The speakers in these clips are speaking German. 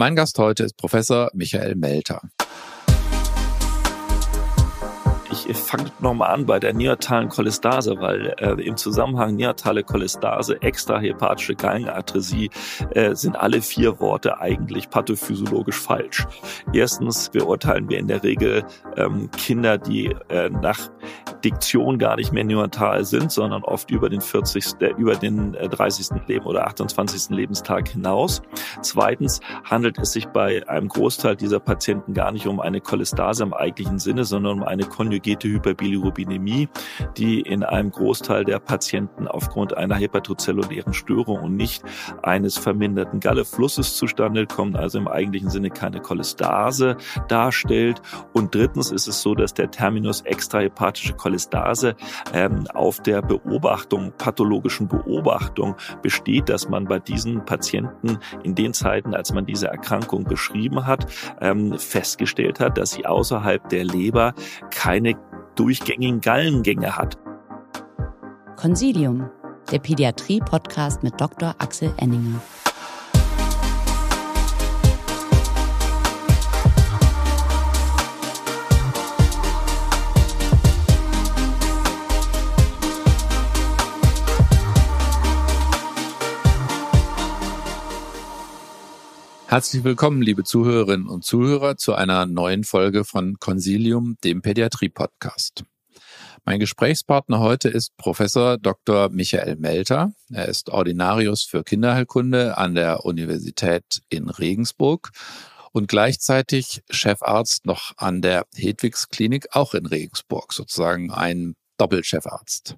Mein Gast heute ist Professor Michael Melter. Ich fange nochmal an bei der neonatalen Cholestase, weil äh, im Zusammenhang neonatale Cholestase, extrahepatische Gallenatresie äh, sind alle vier Worte eigentlich pathophysiologisch falsch. Erstens beurteilen wir in der Regel ähm, Kinder, die äh, nach Diktion gar nicht mehr neonatal sind, sondern oft über den 40. Äh, über den 30. Äh, Leben oder 28. Lebenstag hinaus. Zweitens handelt es sich bei einem Großteil dieser Patienten gar nicht um eine Cholestase im eigentlichen Sinne, sondern um eine konjugierte Hyperbilirubinemie, die in einem Großteil der Patienten aufgrund einer hepatozellulären Störung und nicht eines verminderten Galleflusses zustande kommt, also im eigentlichen Sinne keine Cholestase darstellt. Und drittens ist es so, dass der Terminus extrahepatische Cholestase ähm, auf der Beobachtung, pathologischen Beobachtung besteht, dass man bei diesen Patienten in den Zeiten, als man diese Erkrankung beschrieben hat, ähm, festgestellt hat, dass sie außerhalb der Leber keine durchgängigen Gallengänge hat. Consilium, der Pädiatrie-Podcast mit Dr. Axel Enninger. Herzlich willkommen, liebe Zuhörerinnen und Zuhörer, zu einer neuen Folge von Consilium, dem Pädiatrie-Podcast. Mein Gesprächspartner heute ist Professor Dr. Michael Melter. Er ist Ordinarius für Kinderheilkunde an der Universität in Regensburg und gleichzeitig Chefarzt noch an der Hedwigs Klinik auch in Regensburg, sozusagen ein Doppelchefarzt.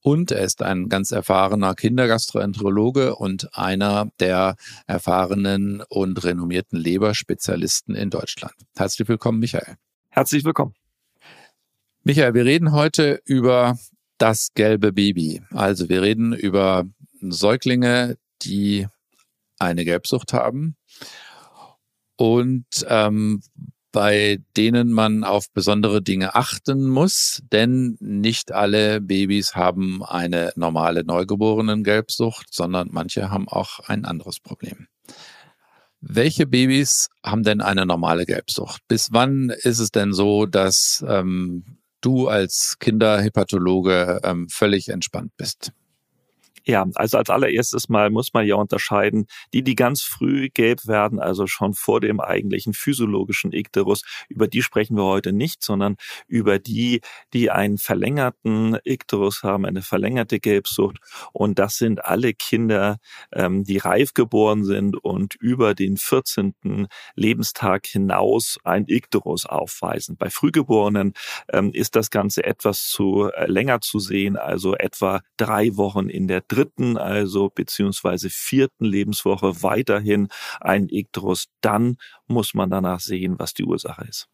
Und er ist ein ganz erfahrener Kindergastroenterologe und einer der erfahrenen und renommierten Leberspezialisten in Deutschland. Herzlich willkommen, Michael. Herzlich willkommen. Michael, wir reden heute über das gelbe Baby. Also wir reden über Säuglinge, die eine Gelbsucht haben und ähm, bei denen man auf besondere Dinge achten muss, denn nicht alle Babys haben eine normale Neugeborenen-Gelbsucht, sondern manche haben auch ein anderes Problem. Welche Babys haben denn eine normale Gelbsucht? Bis wann ist es denn so, dass ähm, du als Kinderhepatologe ähm, völlig entspannt bist? Ja, also als allererstes mal muss man ja unterscheiden, die, die ganz früh gelb werden, also schon vor dem eigentlichen physiologischen Ikterus, über die sprechen wir heute nicht, sondern über die, die einen verlängerten Ikterus haben, eine verlängerte Gelbsucht. Und das sind alle Kinder, ähm, die reif geboren sind und über den 14. Lebenstag hinaus ein Ikterus aufweisen. Bei Frühgeborenen ähm, ist das Ganze etwas zu äh, länger zu sehen, also etwa drei Wochen in der also beziehungsweise vierten Lebenswoche weiterhin ein Ikterus, dann muss man danach sehen, was die Ursache ist.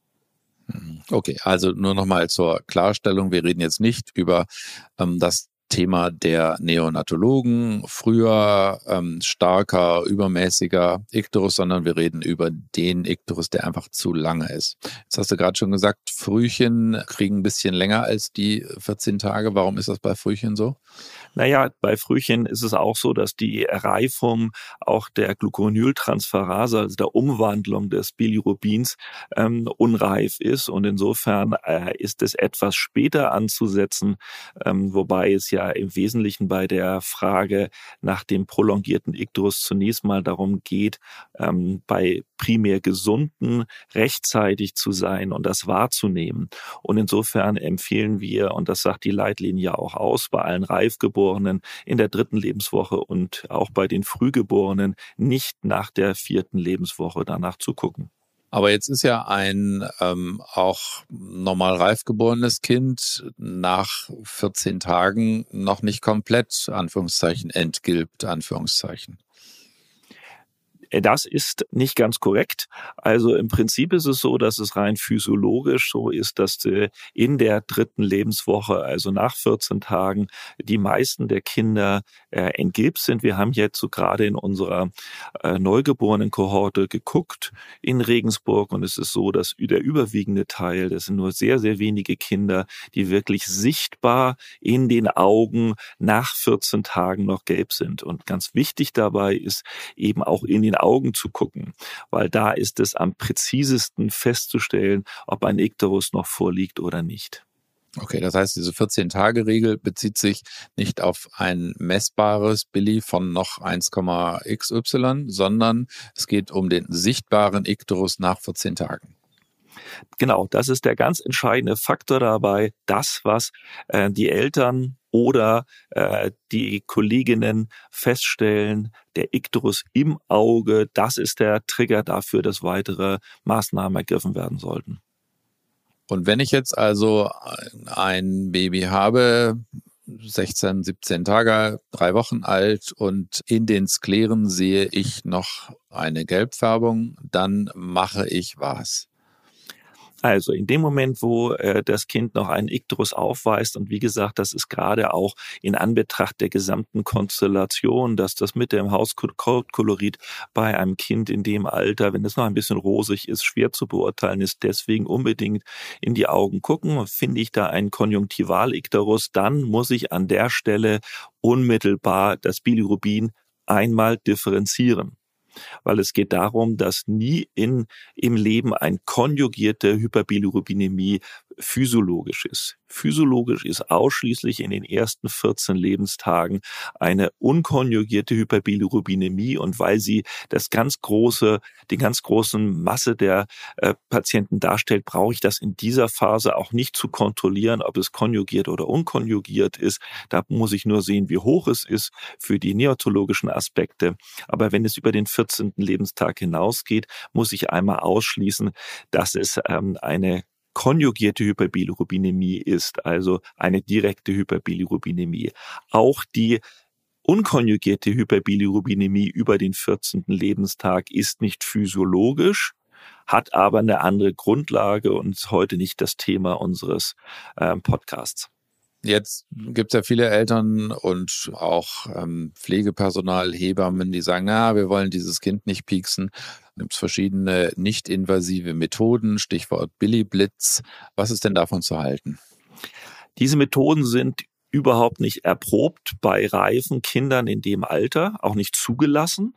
Okay, also nur nochmal zur Klarstellung. Wir reden jetzt nicht über ähm, das Thema der Neonatologen, früher ähm, starker, übermäßiger Ikterus, sondern wir reden über den Ikterus, der einfach zu lange ist. Jetzt hast du gerade schon gesagt, Frühchen kriegen ein bisschen länger als die 14 Tage. Warum ist das bei Frühchen so? Naja, bei Frühchen ist es auch so, dass die Reifung auch der Gluconyltransferase, also der Umwandlung des Bilirubins, ähm, unreif ist. Und insofern äh, ist es etwas später anzusetzen, ähm, wobei es ja im Wesentlichen bei der Frage nach dem prolongierten Ikterus zunächst mal darum geht, ähm, bei primär Gesunden rechtzeitig zu sein und das wahrzunehmen. Und insofern empfehlen wir, und das sagt die Leitlinie auch aus, bei allen Reifgeborenen in der dritten Lebenswoche und auch bei den Frühgeborenen nicht nach der vierten Lebenswoche danach zu gucken. Aber jetzt ist ja ein ähm, auch normal reif geborenes Kind nach 14 Tagen noch nicht komplett, Anführungszeichen, entgilbt, Anführungszeichen. Äh, das ist nicht ganz korrekt. Also im Prinzip ist es so, dass es rein physiologisch so ist, dass äh, in der dritten Lebenswoche, also nach 14 Tagen, die meisten der Kinder äh, entgilbt sind. Wir haben jetzt so gerade in unserer äh, neugeborenen Kohorte geguckt in Regensburg und es ist so, dass der überwiegende Teil, das sind nur sehr, sehr wenige Kinder, die wirklich sichtbar in den Augen nach 14 Tagen noch gelb sind. Und ganz wichtig dabei ist eben auch in den Augen zu gucken, weil da ist es am präzisesten festzustellen, ob ein Ikterus noch vorliegt oder nicht. Okay, das heißt, diese 14-Tage-Regel bezieht sich nicht auf ein messbares Billy von noch 1,xy, sondern es geht um den sichtbaren Ikterus nach 14 Tagen. Genau, das ist der ganz entscheidende Faktor dabei. Das, was äh, die Eltern oder äh, die Kolleginnen feststellen, der Ikterus im Auge, das ist der Trigger dafür, dass weitere Maßnahmen ergriffen werden sollten. Und wenn ich jetzt also ein Baby habe, 16, 17 Tage, drei Wochen alt und in den Skleren sehe ich noch eine Gelbfärbung, dann mache ich was. Also in dem Moment, wo äh, das Kind noch einen Ikterus aufweist, und wie gesagt, das ist gerade auch in Anbetracht der gesamten Konstellation, dass das mit dem Hauskolorit bei einem Kind in dem Alter, wenn es noch ein bisschen rosig ist, schwer zu beurteilen ist, deswegen unbedingt in die Augen gucken. Finde ich da einen Konjunktival-Ikterus, dann muss ich an der Stelle unmittelbar das Bilirubin einmal differenzieren weil es geht darum, dass nie in, im Leben ein konjugierte Hyperbilirubinemie physiologisch ist. Physiologisch ist ausschließlich in den ersten 14 Lebenstagen eine unkonjugierte Hyperbilirubinemie und weil sie das ganz große, die ganz großen Masse der äh, Patienten darstellt, brauche ich das in dieser Phase auch nicht zu kontrollieren, ob es konjugiert oder unkonjugiert ist. Da muss ich nur sehen, wie hoch es ist für die neotologischen Aspekte. Aber wenn es über den 14. Lebenstag hinausgeht, muss ich einmal ausschließen, dass es ähm, eine konjugierte Hyperbilirubinemie ist, also eine direkte Hyperbilirubinemie. Auch die unkonjugierte Hyperbilirubinemie über den 14. Lebenstag ist nicht physiologisch, hat aber eine andere Grundlage und ist heute nicht das Thema unseres äh, Podcasts. Jetzt gibt es ja viele Eltern und auch ähm, Pflegepersonal, Hebammen, die sagen, na, wir wollen dieses Kind nicht pieksen. Gibt verschiedene nicht-invasive Methoden, Stichwort Billy Blitz. Was ist denn davon zu halten? Diese Methoden sind überhaupt nicht erprobt bei reifen Kindern in dem Alter, auch nicht zugelassen.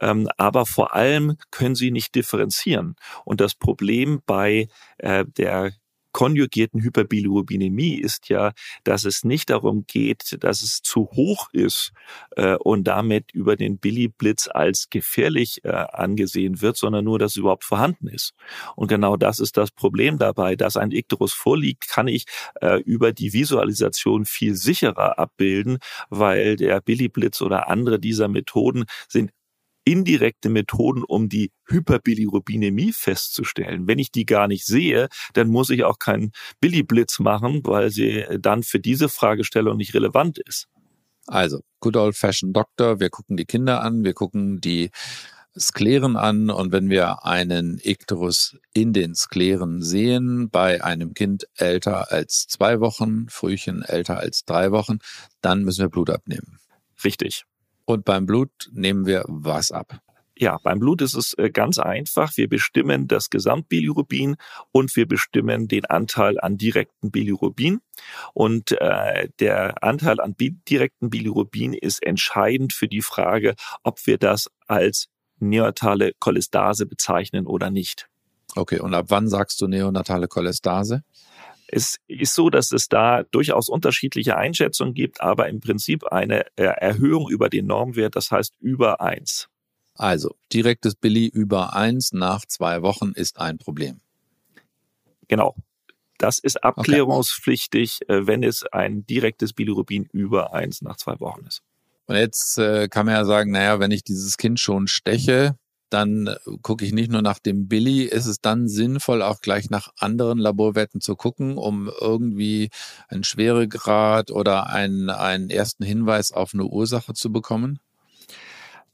Ähm, aber vor allem können sie nicht differenzieren. Und das Problem bei äh, der konjugierten Hyperbilirubinemie ist ja, dass es nicht darum geht, dass es zu hoch ist äh, und damit über den Billy-Blitz als gefährlich äh, angesehen wird, sondern nur, dass es überhaupt vorhanden ist. Und genau das ist das Problem dabei, dass ein Ikterus vorliegt, kann ich äh, über die Visualisation viel sicherer abbilden, weil der Billy-Blitz oder andere dieser Methoden sind indirekte Methoden, um die Hyperbilirubinemie festzustellen. Wenn ich die gar nicht sehe, dann muss ich auch keinen Billy-Blitz machen, weil sie dann für diese Fragestellung nicht relevant ist. Also, good old fashioned Doctor, wir gucken die Kinder an, wir gucken die Skleren an und wenn wir einen Ikterus in den Skleren sehen, bei einem Kind älter als zwei Wochen, Frühchen älter als drei Wochen, dann müssen wir Blut abnehmen. Richtig. Und beim Blut nehmen wir was ab? Ja, beim Blut ist es äh, ganz einfach. Wir bestimmen das Gesamtbilirubin und wir bestimmen den Anteil an direkten Bilirubin. Und äh, der Anteil an bi direkten Bilirubin ist entscheidend für die Frage, ob wir das als neonatale Cholestase bezeichnen oder nicht. Okay, und ab wann sagst du neonatale Cholestase? Es ist so, dass es da durchaus unterschiedliche Einschätzungen gibt, aber im Prinzip eine äh, Erhöhung über den Normwert, das heißt über eins. Also, direktes Billy über eins nach zwei Wochen ist ein Problem. Genau. Das ist abklärungspflichtig, okay. wenn es ein direktes Bilirubin über eins nach zwei Wochen ist. Und jetzt äh, kann man ja sagen, naja, wenn ich dieses Kind schon steche, dann äh, gucke ich nicht nur nach dem Billy, ist es dann sinnvoll, auch gleich nach anderen Laborwerten zu gucken, um irgendwie einen Schweregrad oder einen, einen ersten Hinweis auf eine Ursache zu bekommen?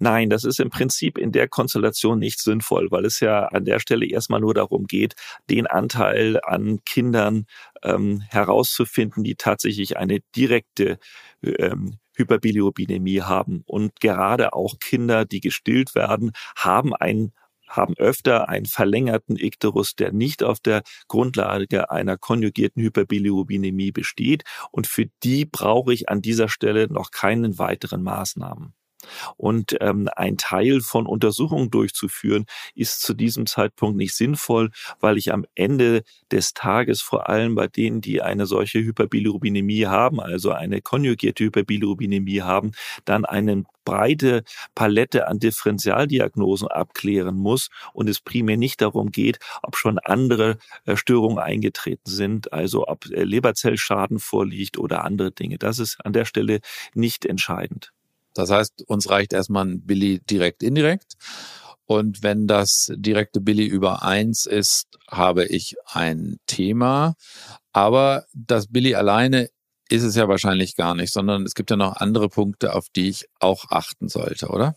Nein, das ist im Prinzip in der Konstellation nicht sinnvoll, weil es ja an der Stelle erstmal nur darum geht, den Anteil an Kindern ähm, herauszufinden, die tatsächlich eine direkte ähm, Hyperbilirubinemie haben. Und gerade auch Kinder, die gestillt werden, haben ein haben öfter einen verlängerten Ikterus, der nicht auf der Grundlage einer konjugierten Hyperbilirubinemie besteht. Und für die brauche ich an dieser Stelle noch keinen weiteren Maßnahmen. Und ähm, ein Teil von Untersuchungen durchzuführen, ist zu diesem Zeitpunkt nicht sinnvoll, weil ich am Ende des Tages vor allem bei denen, die eine solche Hyperbilirubinemie haben, also eine konjugierte Hyperbilirubinemie haben, dann eine breite Palette an Differentialdiagnosen abklären muss und es primär nicht darum geht, ob schon andere äh, Störungen eingetreten sind, also ob äh, Leberzellschaden vorliegt oder andere Dinge. Das ist an der Stelle nicht entscheidend. Das heißt, uns reicht erstmal ein Billy direkt indirekt. Und wenn das direkte Billy über eins ist, habe ich ein Thema. Aber das Billy alleine ist es ja wahrscheinlich gar nicht, sondern es gibt ja noch andere Punkte, auf die ich auch achten sollte, oder?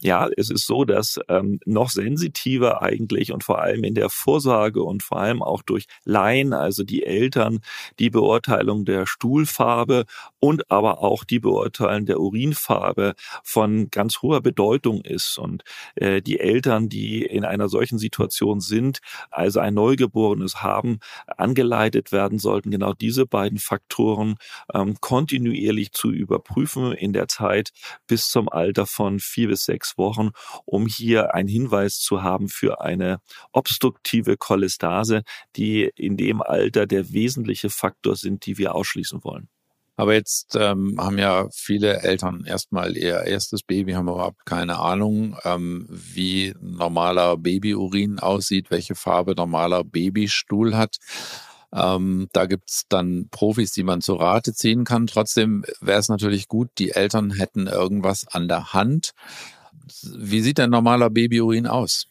Ja, es ist so, dass ähm, noch sensitiver eigentlich und vor allem in der Vorsorge und vor allem auch durch Laien, also die Eltern, die Beurteilung der Stuhlfarbe und aber auch die Beurteilung der Urinfarbe von ganz hoher Bedeutung ist. Und äh, die Eltern, die in einer solchen Situation sind, also ein Neugeborenes haben, angeleitet werden sollten, genau diese beiden Faktoren ähm, kontinuierlich zu überprüfen in der Zeit bis zum Alter von vier bis sechs sechs Wochen, um hier einen Hinweis zu haben für eine obstruktive Cholestase, die in dem Alter der wesentliche Faktor sind, die wir ausschließen wollen. Aber jetzt ähm, haben ja viele Eltern erstmal ihr erstes Baby, haben überhaupt keine Ahnung, ähm, wie normaler Babyurin aussieht, welche Farbe normaler Babystuhl hat. Ähm, da gibt's dann Profis, die man zur Rate ziehen kann. Trotzdem wäre es natürlich gut, die Eltern hätten irgendwas an der Hand, wie sieht ein normaler Babyurin aus?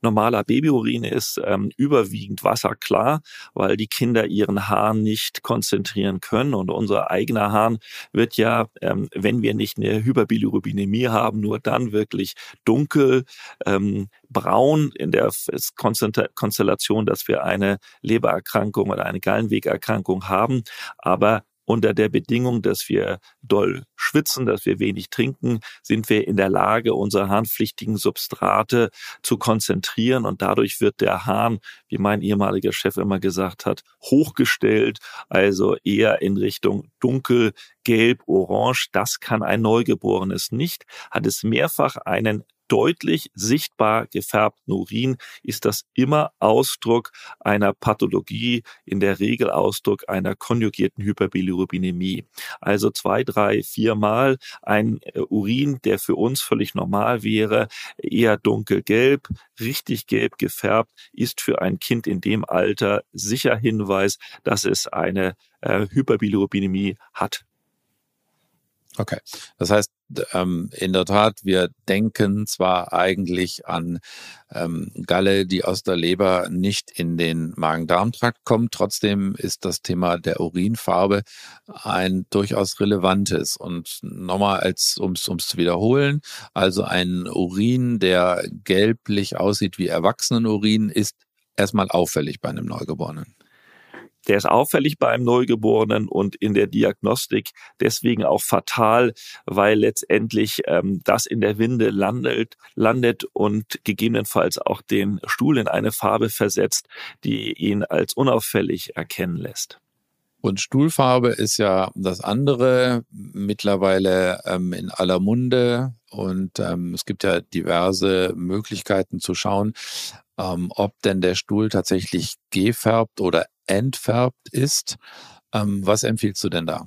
Normaler Babyurin ist ähm, überwiegend wasserklar, weil die Kinder ihren Hahn nicht konzentrieren können. Und unser eigener Hahn wird ja, ähm, wenn wir nicht eine Hyperbilirubinemie haben, nur dann wirklich dunkel, ähm, braun in der Konstellation, dass wir eine Lebererkrankung oder eine Gallenwegerkrankung haben. Aber unter der Bedingung, dass wir doll schwitzen, dass wir wenig trinken, sind wir in der Lage, unsere harnpflichtigen Substrate zu konzentrieren und dadurch wird der Hahn, wie mein ehemaliger Chef immer gesagt hat, hochgestellt, also eher in Richtung dunkel, gelb, orange. Das kann ein Neugeborenes nicht, hat es mehrfach einen deutlich sichtbar gefärbten Urin ist das immer Ausdruck einer Pathologie, in der Regel Ausdruck einer konjugierten Hyperbilirubinemie. Also zwei, drei, viermal ein äh, Urin, der für uns völlig normal wäre, eher dunkelgelb, richtig gelb gefärbt, ist für ein Kind in dem Alter sicher Hinweis, dass es eine äh, Hyperbilirubinemie hat. Okay, das heißt ähm, in der Tat, wir denken zwar eigentlich an ähm, Galle, die aus der Leber nicht in den Magen-Darm-Trakt kommt, trotzdem ist das Thema der Urinfarbe ein durchaus relevantes und nochmal als ums ums zu wiederholen, also ein Urin, der gelblich aussieht wie Erwachsenenurin, ist erstmal auffällig bei einem Neugeborenen. Der ist auffällig bei einem Neugeborenen und in der Diagnostik deswegen auch fatal, weil letztendlich ähm, das in der Winde landet, landet und gegebenenfalls auch den Stuhl in eine Farbe versetzt, die ihn als unauffällig erkennen lässt. Und Stuhlfarbe ist ja das andere mittlerweile ähm, in aller Munde und ähm, es gibt ja diverse Möglichkeiten zu schauen, ähm, ob denn der Stuhl tatsächlich gefärbt oder entfärbt ist. Ähm, was empfiehlst du denn da?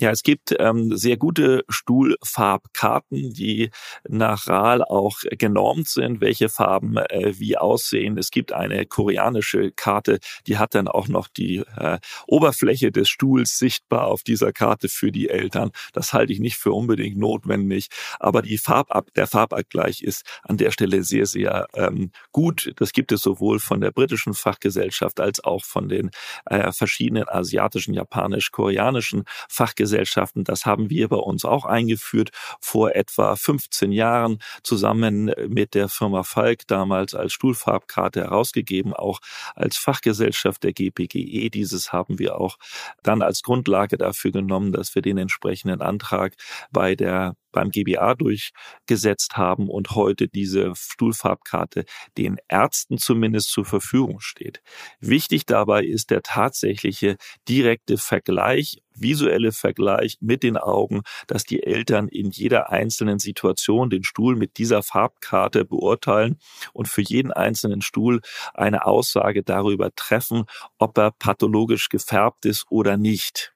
Ja, es gibt ähm, sehr gute Stuhlfarbkarten, die nach RAL auch genormt sind, welche Farben äh, wie aussehen. Es gibt eine koreanische Karte, die hat dann auch noch die äh, Oberfläche des Stuhls sichtbar auf dieser Karte für die Eltern. Das halte ich nicht für unbedingt notwendig, aber die Farbab der Farbabgleich ist an der Stelle sehr, sehr ähm, gut. Das gibt es sowohl von der britischen Fachgesellschaft als auch von den äh, verschiedenen asiatischen, japanisch, koreanischen Fachgesellschaften Gesellschaften. Das haben wir bei uns auch eingeführt vor etwa 15 Jahren zusammen mit der Firma Falk damals als Stuhlfarbkarte herausgegeben, auch als Fachgesellschaft der GPGE. Dieses haben wir auch dann als Grundlage dafür genommen, dass wir den entsprechenden Antrag bei der beim GBA durchgesetzt haben und heute diese Stuhlfarbkarte den Ärzten zumindest zur Verfügung steht. Wichtig dabei ist der tatsächliche direkte Vergleich, visuelle Vergleich mit den Augen, dass die Eltern in jeder einzelnen Situation den Stuhl mit dieser Farbkarte beurteilen und für jeden einzelnen Stuhl eine Aussage darüber treffen, ob er pathologisch gefärbt ist oder nicht.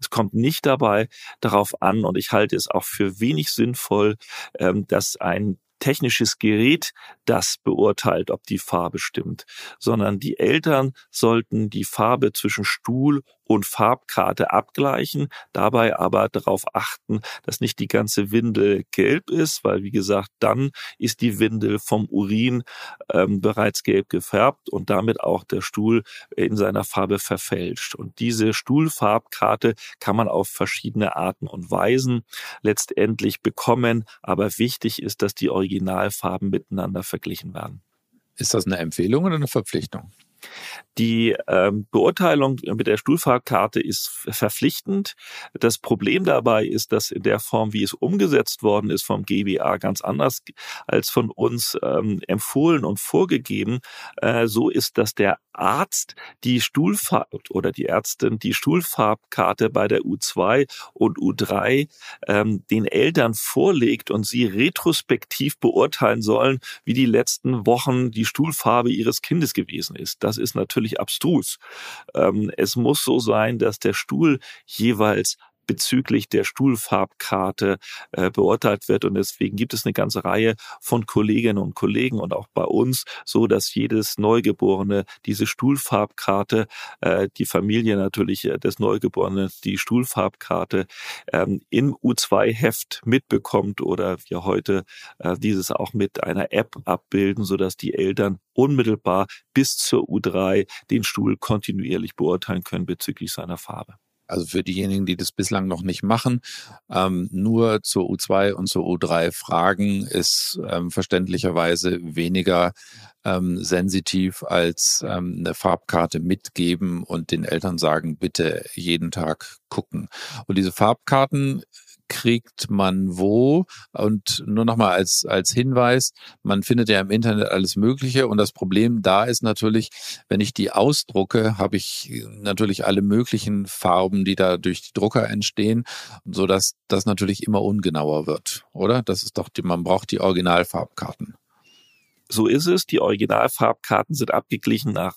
Es kommt nicht dabei darauf an, und ich halte es auch für wenig sinnvoll, ähm, dass ein technisches Gerät das beurteilt, ob die Farbe stimmt, sondern die Eltern sollten die Farbe zwischen Stuhl und Farbkarte abgleichen, dabei aber darauf achten, dass nicht die ganze Windel gelb ist, weil wie gesagt, dann ist die Windel vom Urin ähm, bereits gelb gefärbt und damit auch der Stuhl in seiner Farbe verfälscht. Und diese Stuhlfarbkarte kann man auf verschiedene Arten und Weisen letztendlich bekommen, aber wichtig ist, dass die Originalfarben miteinander verglichen werden. Ist das eine Empfehlung oder eine Verpflichtung? Die ähm, Beurteilung mit der Stuhlfahrkarte ist verpflichtend. Das Problem dabei ist, dass in der Form, wie es umgesetzt worden ist vom GBA, ganz anders als von uns ähm, empfohlen und vorgegeben. Äh, so ist, dass der Arzt die Stuhlfarb oder die Ärztin die Stuhlfarbkarte bei der U2 und U3 ähm, den Eltern vorlegt und sie retrospektiv beurteilen sollen, wie die letzten Wochen die Stuhlfarbe ihres Kindes gewesen ist. Das ist natürlich abstrus. Ähm, es muss so sein, dass der Stuhl jeweils bezüglich der Stuhlfarbkarte äh, beurteilt wird. Und deswegen gibt es eine ganze Reihe von Kolleginnen und Kollegen und auch bei uns, so dass jedes Neugeborene diese Stuhlfarbkarte, äh, die Familie natürlich äh, des Neugeborenen, die Stuhlfarbkarte ähm, im U2-Heft mitbekommt oder wir heute dieses auch mit einer App abbilden, so dass die Eltern unmittelbar bis zur U3 den Stuhl kontinuierlich beurteilen können bezüglich seiner Farbe. Also für diejenigen, die das bislang noch nicht machen, ähm, nur zur U2 und zur U3 fragen, ist ähm, verständlicherweise weniger ähm, sensitiv als ähm, eine Farbkarte mitgeben und den Eltern sagen, bitte jeden Tag gucken. Und diese Farbkarten kriegt man wo? Und nur nochmal als, als Hinweis, man findet ja im Internet alles Mögliche und das Problem da ist natürlich, wenn ich die ausdrucke, habe ich natürlich alle möglichen Farben, die da durch die Drucker entstehen, so dass das natürlich immer ungenauer wird, oder? Das ist doch, die, man braucht die Originalfarbkarten. So ist es. Die Originalfarbkarten sind abgeglichen nach,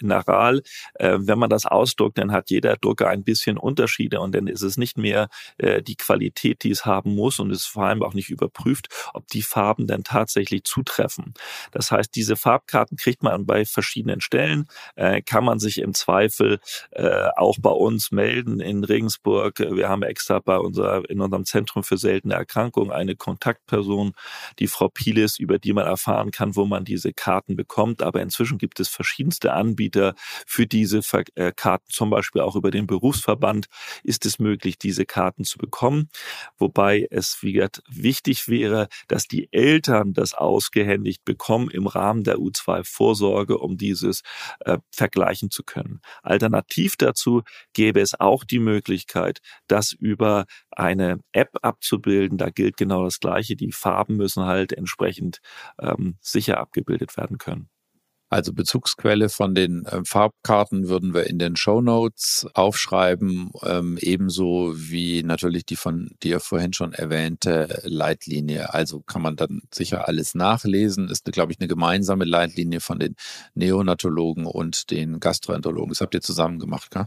nach RAL. Äh, wenn man das ausdruckt, dann hat jeder Drucker ein bisschen Unterschiede und dann ist es nicht mehr äh, die Qualität, die es haben muss und ist vor allem auch nicht überprüft, ob die Farben dann tatsächlich zutreffen. Das heißt, diese Farbkarten kriegt man bei verschiedenen Stellen, äh, kann man sich im Zweifel äh, auch bei uns melden in Regensburg. Wir haben extra bei unser, in unserem Zentrum für seltene Erkrankungen eine Kontaktperson, die Frau Pielis, über die man erfahren kann, kann, wo man diese Karten bekommt. Aber inzwischen gibt es verschiedenste Anbieter für diese äh, Karten, zum Beispiel auch über den Berufsverband ist es möglich, diese Karten zu bekommen. Wobei es wie wichtig wäre, dass die Eltern das ausgehändigt bekommen im Rahmen der U2-Vorsorge, um dieses äh, vergleichen zu können. Alternativ dazu gäbe es auch die Möglichkeit, das über eine App abzubilden. Da gilt genau das Gleiche. Die Farben müssen halt entsprechend ähm, sicher abgebildet werden können. Also Bezugsquelle von den äh, Farbkarten würden wir in den Show Notes aufschreiben, ähm, ebenso wie natürlich die von dir vorhin schon erwähnte Leitlinie. Also kann man dann sicher alles nachlesen. Ist, glaube ich, eine gemeinsame Leitlinie von den Neonatologen und den Gastroenterologen. Das habt ihr zusammen gemacht, gell?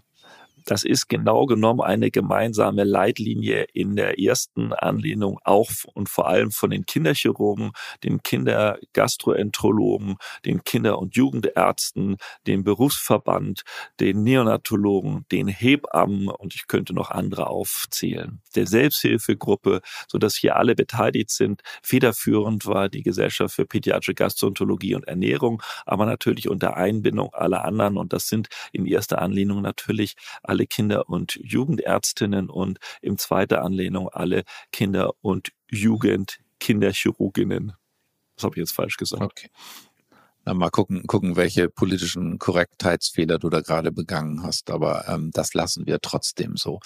Das ist genau genommen eine gemeinsame Leitlinie in der ersten Anlehnung auch und vor allem von den Kinderchirurgen, den Kindergastroenterologen, den Kinder- und Jugendärzten, dem Berufsverband, den Neonatologen, den Hebammen und ich könnte noch andere aufzählen. Der Selbsthilfegruppe, so dass hier alle beteiligt sind. Federführend war die Gesellschaft für pädiatrische Gastroenterologie und Ernährung, aber natürlich unter Einbindung aller anderen und das sind in erster Anlehnung natürlich alle alle Kinder- und Jugendärztinnen und im zweiten Anlehnung alle Kinder- und Jugendkinderchirurginnen. Das habe ich jetzt falsch gesagt. Okay. Mal gucken, gucken, welche politischen Korrektheitsfehler du da gerade begangen hast. Aber ähm, das lassen wir trotzdem so.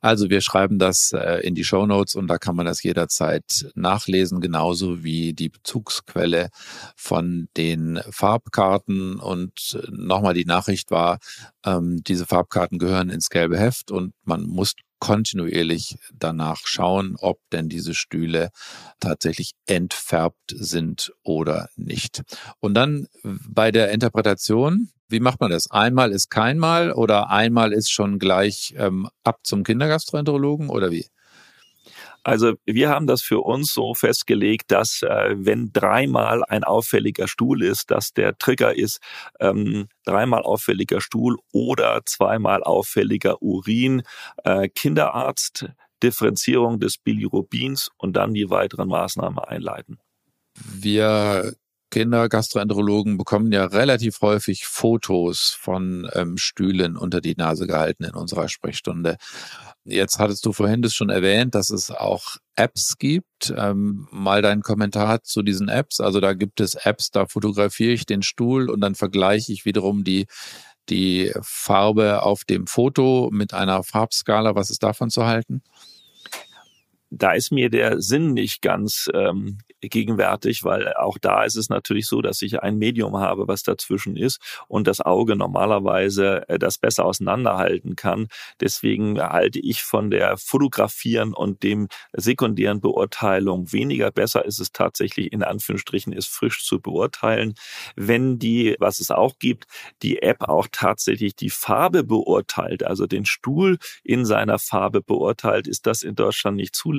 Also wir schreiben das äh, in die Show Notes und da kann man das jederzeit nachlesen, genauso wie die Bezugsquelle von den Farbkarten. Und nochmal die Nachricht war, ähm, diese Farbkarten gehören ins gelbe Heft und man muss kontinuierlich danach schauen, ob denn diese Stühle tatsächlich entfärbt sind oder nicht. Und dann bei der Interpretation, wie macht man das? Einmal ist keinmal oder einmal ist schon gleich ähm, ab zum Kindergastroenterologen oder wie? Also wir haben das für uns so festgelegt, dass äh, wenn dreimal ein auffälliger Stuhl ist, dass der Trigger ist ähm, dreimal auffälliger Stuhl oder zweimal auffälliger Urin, äh, Kinderarzt, Differenzierung des Bilirubins und dann die weiteren Maßnahmen einleiten. Wir Kindergastroenterologen bekommen ja relativ häufig Fotos von ähm, Stühlen unter die Nase gehalten in unserer Sprechstunde. Jetzt hattest du vorhin das schon erwähnt, dass es auch Apps gibt. Ähm, mal dein Kommentar zu diesen Apps. Also da gibt es Apps, da fotografiere ich den Stuhl und dann vergleiche ich wiederum die, die Farbe auf dem Foto mit einer Farbskala. Was ist davon zu halten? Da ist mir der Sinn nicht ganz ähm, gegenwärtig, weil auch da ist es natürlich so, dass ich ein Medium habe, was dazwischen ist und das Auge normalerweise äh, das besser auseinanderhalten kann. Deswegen halte ich von der Fotografieren und dem sekundären Beurteilung weniger. Besser ist es tatsächlich in Anführungsstrichen, ist frisch zu beurteilen. Wenn die, was es auch gibt, die App auch tatsächlich die Farbe beurteilt, also den Stuhl in seiner Farbe beurteilt, ist das in Deutschland nicht zulässig.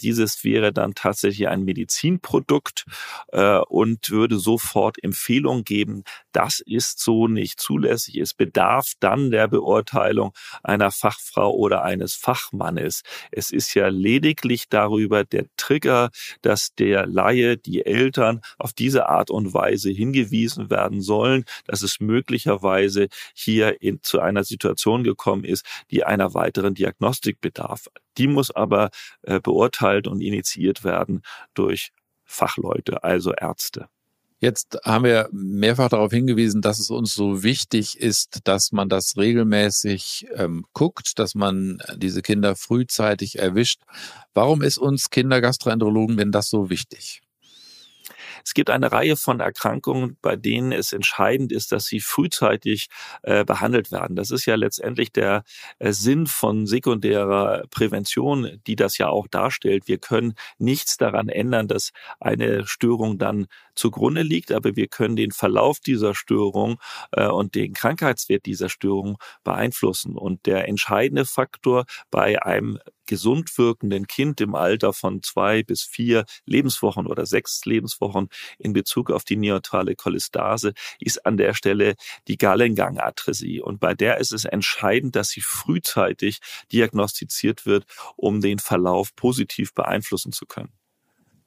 Dieses wäre dann tatsächlich ein Medizin Medizinprodukt äh, und würde sofort Empfehlung geben, das ist so nicht zulässig. Es bedarf dann der Beurteilung einer Fachfrau oder eines Fachmannes. Es ist ja lediglich darüber der Trigger, dass der Laie, die Eltern auf diese Art und Weise hingewiesen werden sollen, dass es möglicherweise hier in, zu einer Situation gekommen ist, die einer weiteren Diagnostik bedarf. Die muss aber äh, beurteilt und initiiert werden durch Fachleute, also Ärzte. Jetzt haben wir mehrfach darauf hingewiesen, dass es uns so wichtig ist, dass man das regelmäßig ähm, guckt, dass man diese Kinder frühzeitig erwischt. Warum ist uns Kindergastroenterologen denn das so wichtig? Es gibt eine Reihe von Erkrankungen, bei denen es entscheidend ist, dass sie frühzeitig äh, behandelt werden. Das ist ja letztendlich der äh, Sinn von sekundärer Prävention, die das ja auch darstellt. Wir können nichts daran ändern, dass eine Störung dann zugrunde liegt, aber wir können den Verlauf dieser Störung äh, und den Krankheitswert dieser Störung beeinflussen. Und der entscheidende Faktor bei einem gesund wirkenden Kind im Alter von zwei bis vier Lebenswochen oder sechs Lebenswochen in Bezug auf die neotrale Cholestase ist an der Stelle die Gallengangatresie. Und bei der ist es entscheidend, dass sie frühzeitig diagnostiziert wird, um den Verlauf positiv beeinflussen zu können.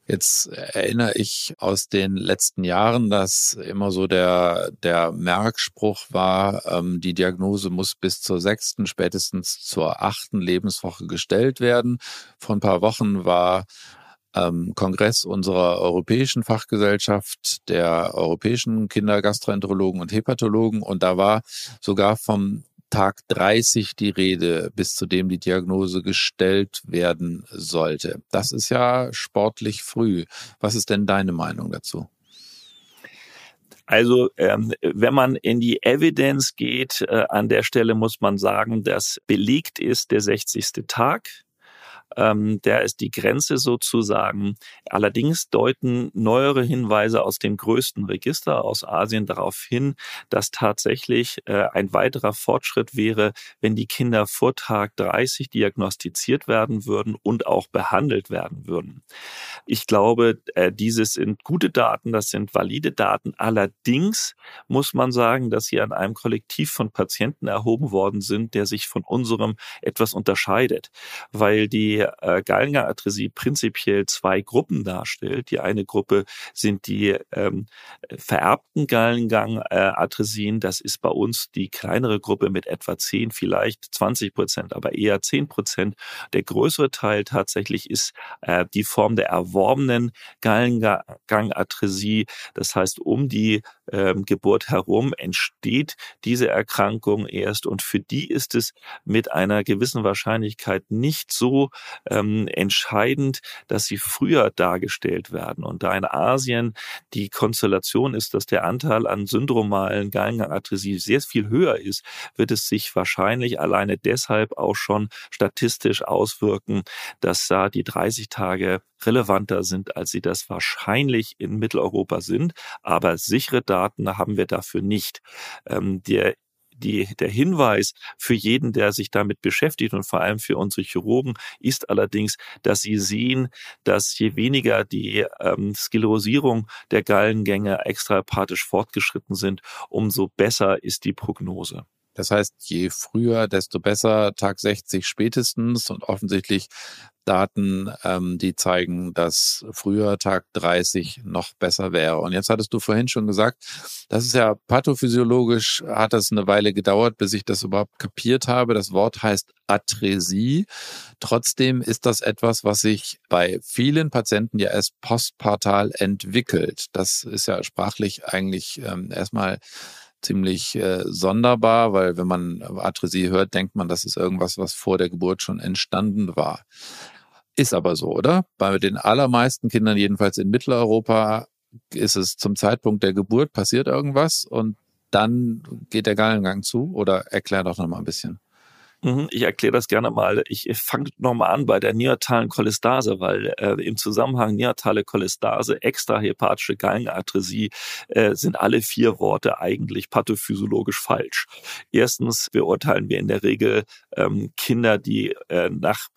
Jetzt erinnere ich aus den letzten Jahren, dass immer so der, der Merkspruch war, ähm, die Diagnose muss bis zur sechsten, spätestens zur achten Lebenswoche gestellt werden. Vor ein paar Wochen war ähm, Kongress unserer europäischen Fachgesellschaft, der europäischen Kindergastroenterologen und Hepatologen. Und da war sogar vom Tag 30 die Rede, bis zu dem die Diagnose gestellt werden sollte. Das ist ja sportlich früh. Was ist denn deine Meinung dazu? Also ähm, wenn man in die Evidence geht, äh, an der Stelle muss man sagen, dass belegt ist der 60. Tag. Ähm, der ist die Grenze sozusagen. Allerdings deuten neuere Hinweise aus dem größten Register aus Asien darauf hin, dass tatsächlich äh, ein weiterer Fortschritt wäre, wenn die Kinder vor Tag 30 diagnostiziert werden würden und auch behandelt werden würden. Ich glaube, äh, dieses sind gute Daten, das sind valide Daten. Allerdings muss man sagen, dass sie an einem Kollektiv von Patienten erhoben worden sind, der sich von unserem etwas unterscheidet, weil die äh, Gallengangatresie prinzipiell zwei Gruppen darstellt. Die eine Gruppe sind die ähm, vererbten Gallengangatresien. Das ist bei uns die kleinere Gruppe mit etwa 10, vielleicht 20 Prozent, aber eher 10 Prozent. Der größere Teil tatsächlich ist äh, die Form der erworbenen Gallengangatresie. Das heißt, um die ähm, Geburt herum entsteht diese Erkrankung erst und für die ist es mit einer gewissen Wahrscheinlichkeit nicht so ähm, entscheidend, dass sie früher dargestellt werden. Und da in Asien die Konstellation ist, dass der Anteil an syndromalen Gallengangatresie sehr viel höher ist, wird es sich wahrscheinlich alleine deshalb auch schon statistisch auswirken, dass da die 30 Tage relevanter sind, als sie das wahrscheinlich in Mitteleuropa sind. Aber sichere Daten haben wir dafür nicht. Ähm, der die, der Hinweis für jeden, der sich damit beschäftigt und vor allem für unsere Chirurgen ist allerdings, dass sie sehen, dass je weniger die ähm, Sklerosierung der Gallengänge extrahepatisch fortgeschritten sind, umso besser ist die Prognose. Das heißt, je früher, desto besser, Tag 60 spätestens und offensichtlich Daten, ähm, die zeigen, dass früher Tag 30 noch besser wäre. Und jetzt hattest du vorhin schon gesagt, das ist ja pathophysiologisch, hat das eine Weile gedauert, bis ich das überhaupt kapiert habe. Das Wort heißt Atresie. Trotzdem ist das etwas, was sich bei vielen Patienten ja erst postpartal entwickelt. Das ist ja sprachlich eigentlich ähm, erstmal ziemlich äh, sonderbar, weil wenn man Atresie hört, denkt man, das ist irgendwas, was vor der Geburt schon entstanden war. Ist aber so, oder? Bei den allermeisten Kindern, jedenfalls in Mitteleuropa, ist es zum Zeitpunkt der Geburt passiert irgendwas und dann geht der Gallengang zu oder erklär doch noch mal ein bisschen. Mhm, ich erkläre das gerne mal. Ich fange nochmal an bei der neonatalen Cholestase, weil äh, im Zusammenhang neonatale Cholestase, extrahepatische Gallenatresie äh, sind alle vier Worte eigentlich pathophysiologisch falsch. Erstens beurteilen wir in der Regel ähm, Kinder, die äh, nach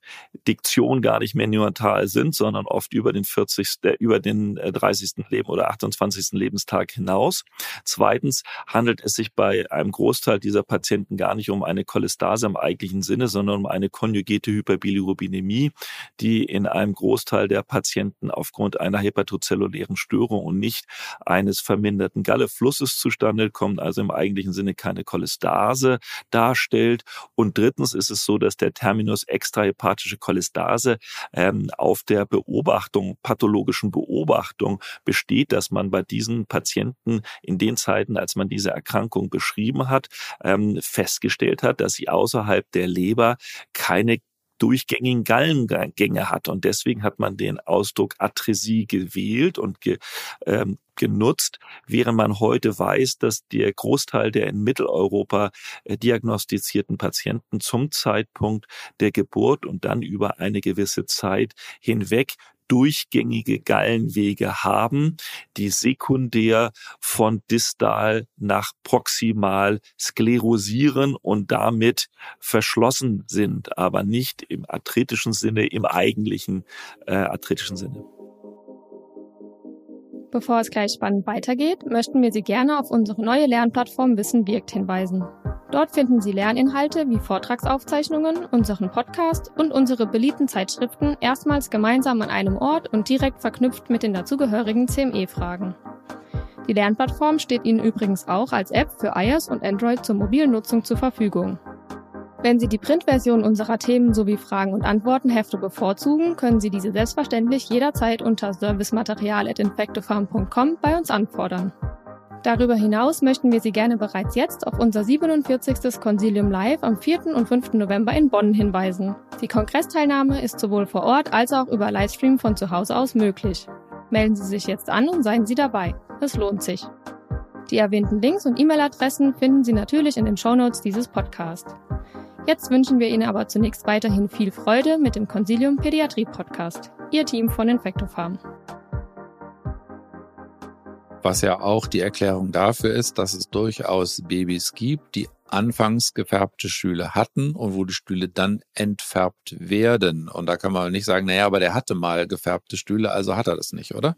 Diktion gar nicht mehr neonatal sind, sondern oft über den 40. Äh, über den 30. Äh, Leben oder 28. Lebenstag hinaus. Zweitens handelt es sich bei einem Großteil dieser Patienten gar nicht um eine Cholestase im eigentlichen Sinne, sondern um eine konjugierte Hyperbilirubinemie, die in einem Großteil der Patienten aufgrund einer hepatozellulären Störung und nicht eines verminderten Galleflusses zustande kommt, also im eigentlichen Sinne keine Cholestase darstellt. Und drittens ist es so, dass der Terminus extrahepatische Cholestase ähm, auf der Beobachtung, pathologischen Beobachtung besteht, dass man bei diesen Patienten in den Zeiten, als man diese Erkrankung beschrieben hat, ähm, festgestellt hat, dass sie außerhalb der Leber keine durchgängigen Gallengänge hat. Und deswegen hat man den Ausdruck Atresie gewählt und ge, ähm, genutzt, während man heute weiß, dass der Großteil der in Mitteleuropa äh, diagnostizierten Patienten zum Zeitpunkt der Geburt und dann über eine gewisse Zeit hinweg durchgängige Gallenwege haben, die sekundär von distal nach proximal sklerosieren und damit verschlossen sind, aber nicht im arthritischen Sinne, im eigentlichen äh, arthritischen Sinne. Bevor es gleich spannend weitergeht, möchten wir Sie gerne auf unsere neue Lernplattform Wissen wirkt hinweisen. Dort finden Sie Lerninhalte wie Vortragsaufzeichnungen, unseren Podcast und unsere beliebten Zeitschriften erstmals gemeinsam an einem Ort und direkt verknüpft mit den dazugehörigen CME-Fragen. Die Lernplattform steht Ihnen übrigens auch als App für iOS und Android zur mobilen Nutzung zur Verfügung. Wenn Sie die Printversion unserer Themen sowie Fragen und Antworten Hefte bevorzugen, können Sie diese selbstverständlich jederzeit unter servicematerial.infectofarm.com bei uns anfordern. Darüber hinaus möchten wir Sie gerne bereits jetzt auf unser 47. Consilium Live am 4. und 5. November in Bonn hinweisen. Die Kongressteilnahme ist sowohl vor Ort als auch über Livestream von zu Hause aus möglich. Melden Sie sich jetzt an und seien Sie dabei. Es lohnt sich. Die erwähnten Links und E-Mail-Adressen finden Sie natürlich in den Shownotes dieses Podcasts. Jetzt wünschen wir Ihnen aber zunächst weiterhin viel Freude mit dem Consilium Pädiatrie Podcast. Ihr Team von Infectofarm was ja auch die Erklärung dafür ist, dass es durchaus Babys gibt, die anfangs gefärbte Stühle hatten und wo die Stühle dann entfärbt werden. Und da kann man nicht sagen, naja, aber der hatte mal gefärbte Stühle, also hat er das nicht, oder?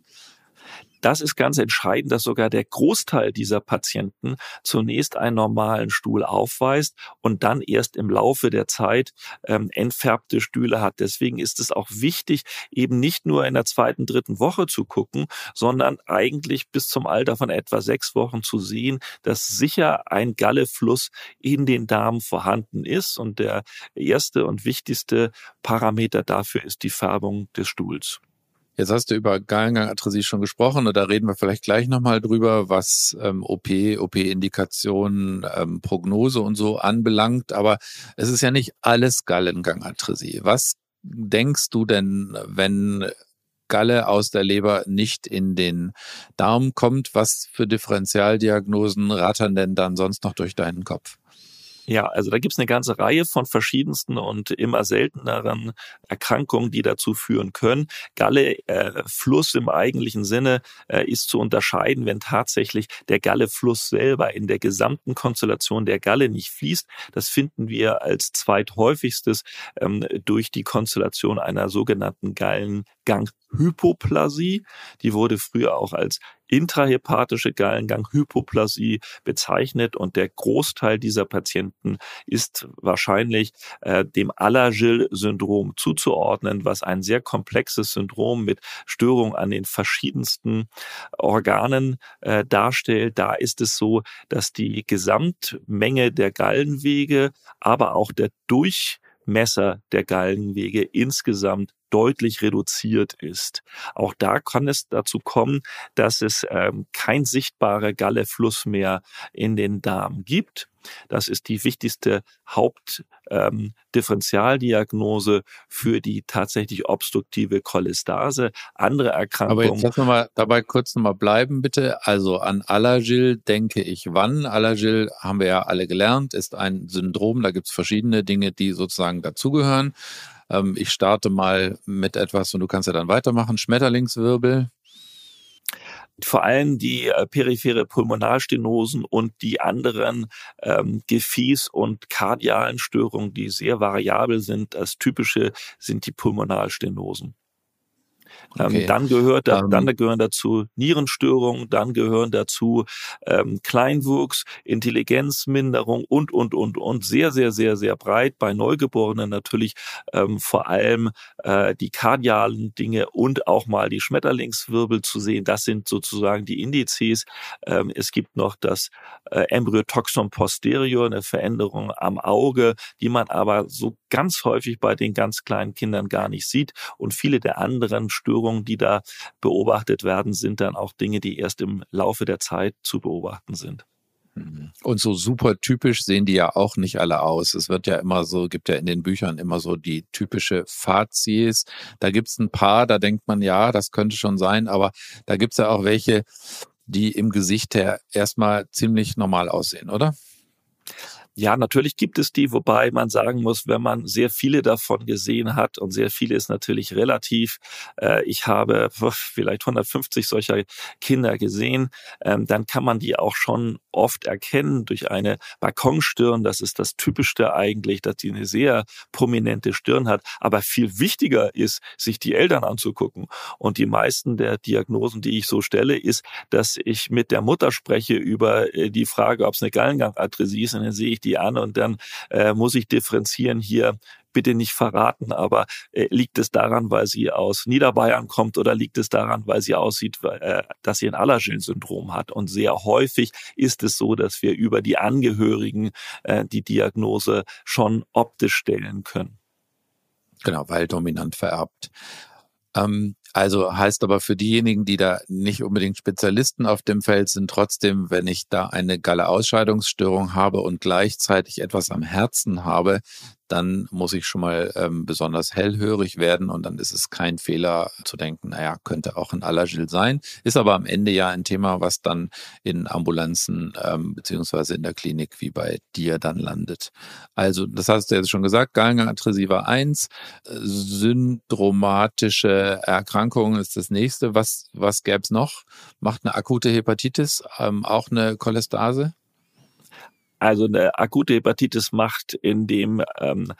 Das ist ganz entscheidend, dass sogar der Großteil dieser Patienten zunächst einen normalen Stuhl aufweist und dann erst im Laufe der Zeit ähm, entfärbte Stühle hat. Deswegen ist es auch wichtig, eben nicht nur in der zweiten, dritten Woche zu gucken, sondern eigentlich bis zum Alter von etwa sechs Wochen zu sehen, dass sicher ein Gallefluss in den Darm vorhanden ist. Und der erste und wichtigste Parameter dafür ist die Färbung des Stuhls. Jetzt hast du über Gallengangatresie schon gesprochen und da reden wir vielleicht gleich nochmal drüber, was ähm, OP, OP-Indikationen, ähm, Prognose und so anbelangt. Aber es ist ja nicht alles Gallengangatresie. Was denkst du denn, wenn Galle aus der Leber nicht in den Darm kommt? Was für Differentialdiagnosen rattern denn dann sonst noch durch deinen Kopf? Ja, also da gibt's eine ganze Reihe von verschiedensten und immer selteneren Erkrankungen, die dazu führen können. Gallefluss äh, im eigentlichen Sinne äh, ist zu unterscheiden, wenn tatsächlich der Gallefluss selber in der gesamten Konstellation der Galle nicht fließt. Das finden wir als zweithäufigstes ähm, durch die Konstellation einer sogenannten Gallengang-Hypoplasie. Die wurde früher auch als intrahepatische Gallengang-Hypoplasie bezeichnet und der Großteil dieser Patienten ist wahrscheinlich äh, dem Alagil-Syndrom zuzuordnen, was ein sehr komplexes Syndrom mit Störungen an den verschiedensten Organen äh, darstellt. Da ist es so, dass die Gesamtmenge der Gallenwege, aber auch der Durchmesser der Gallenwege insgesamt deutlich reduziert ist. Auch da kann es dazu kommen, dass es ähm, kein sichtbarer Gallefluss mehr in den Darm gibt. Das ist die wichtigste Hauptdifferentialdiagnose ähm, für die tatsächlich obstruktive Cholestase. Andere Erkrankungen. Aber jetzt wir mal dabei kurz nochmal bleiben, bitte. Also an Alagil denke ich wann? Alagil haben wir ja alle gelernt, ist ein Syndrom. Da gibt es verschiedene Dinge, die sozusagen dazugehören. Ähm, ich starte mal mit etwas und du kannst ja dann weitermachen. Schmetterlingswirbel. Vor allem die äh, periphere Pulmonalstenosen und die anderen ähm, Gefäß- und kardialen Störungen, die sehr variabel sind. Das typische sind die Pulmonalstenosen. Ähm, okay. Ähm, dann gehört um, dann gehören dazu Nierenstörungen, dann gehören dazu ähm, Kleinwuchs, Intelligenzminderung und und und und sehr sehr sehr sehr breit bei Neugeborenen natürlich ähm, vor allem äh, die kardialen Dinge und auch mal die Schmetterlingswirbel zu sehen. Das sind sozusagen die Indizes. Ähm, es gibt noch das äh, Embryotoxon posterior, eine Veränderung am Auge, die man aber so ganz häufig bei den ganz kleinen Kindern gar nicht sieht und viele der anderen Störungen, die da beobachtet werden, sind dann auch Dinge, die erst im Laufe der Zeit zu beobachten sind. Mhm. Und so super typisch sehen die ja auch nicht alle aus. Es wird ja immer so, gibt ja in den Büchern immer so die typische Fazies. Da gibt's ein paar, da denkt man, ja, das könnte schon sein, aber da gibt's ja auch welche, die im Gesicht her erstmal ziemlich normal aussehen, oder? Ja, natürlich gibt es die, wobei man sagen muss, wenn man sehr viele davon gesehen hat und sehr viele ist natürlich relativ, äh, ich habe vielleicht 150 solcher Kinder gesehen, ähm, dann kann man die auch schon oft erkennen durch eine Balkonstirn. Das ist das Typischste eigentlich, dass die eine sehr prominente Stirn hat. Aber viel wichtiger ist, sich die Eltern anzugucken. Und die meisten der Diagnosen, die ich so stelle, ist, dass ich mit der Mutter spreche über äh, die Frage, ob es eine Gallengangatresie ist. Und dann sehe ich die an und dann äh, muss ich differenzieren hier bitte nicht verraten, aber äh, liegt es daran, weil sie aus Niederbayern kommt oder liegt es daran, weil sie aussieht, äh, dass sie ein Allergil-Syndrom hat? Und sehr häufig ist es so, dass wir über die Angehörigen äh, die Diagnose schon optisch stellen können. Genau, weil dominant vererbt. Ähm, also heißt aber für diejenigen, die da nicht unbedingt Spezialisten auf dem Feld sind, trotzdem, wenn ich da eine Galle-Ausscheidungsstörung habe und gleichzeitig etwas am Herzen habe, dann muss ich schon mal ähm, besonders hellhörig werden und dann ist es kein Fehler zu denken, naja, könnte auch ein Allergil sein. Ist aber am Ende ja ein Thema, was dann in Ambulanzen ähm, beziehungsweise in der Klinik wie bei dir dann landet. Also, das hast du jetzt schon gesagt, Gallengangatresie war eins, syndromatische Erkrankung ist das nächste. Was, was gäbe es noch? Macht eine akute Hepatitis ähm, auch eine Cholestase? Also eine akute Hepatitis macht in dem ähm,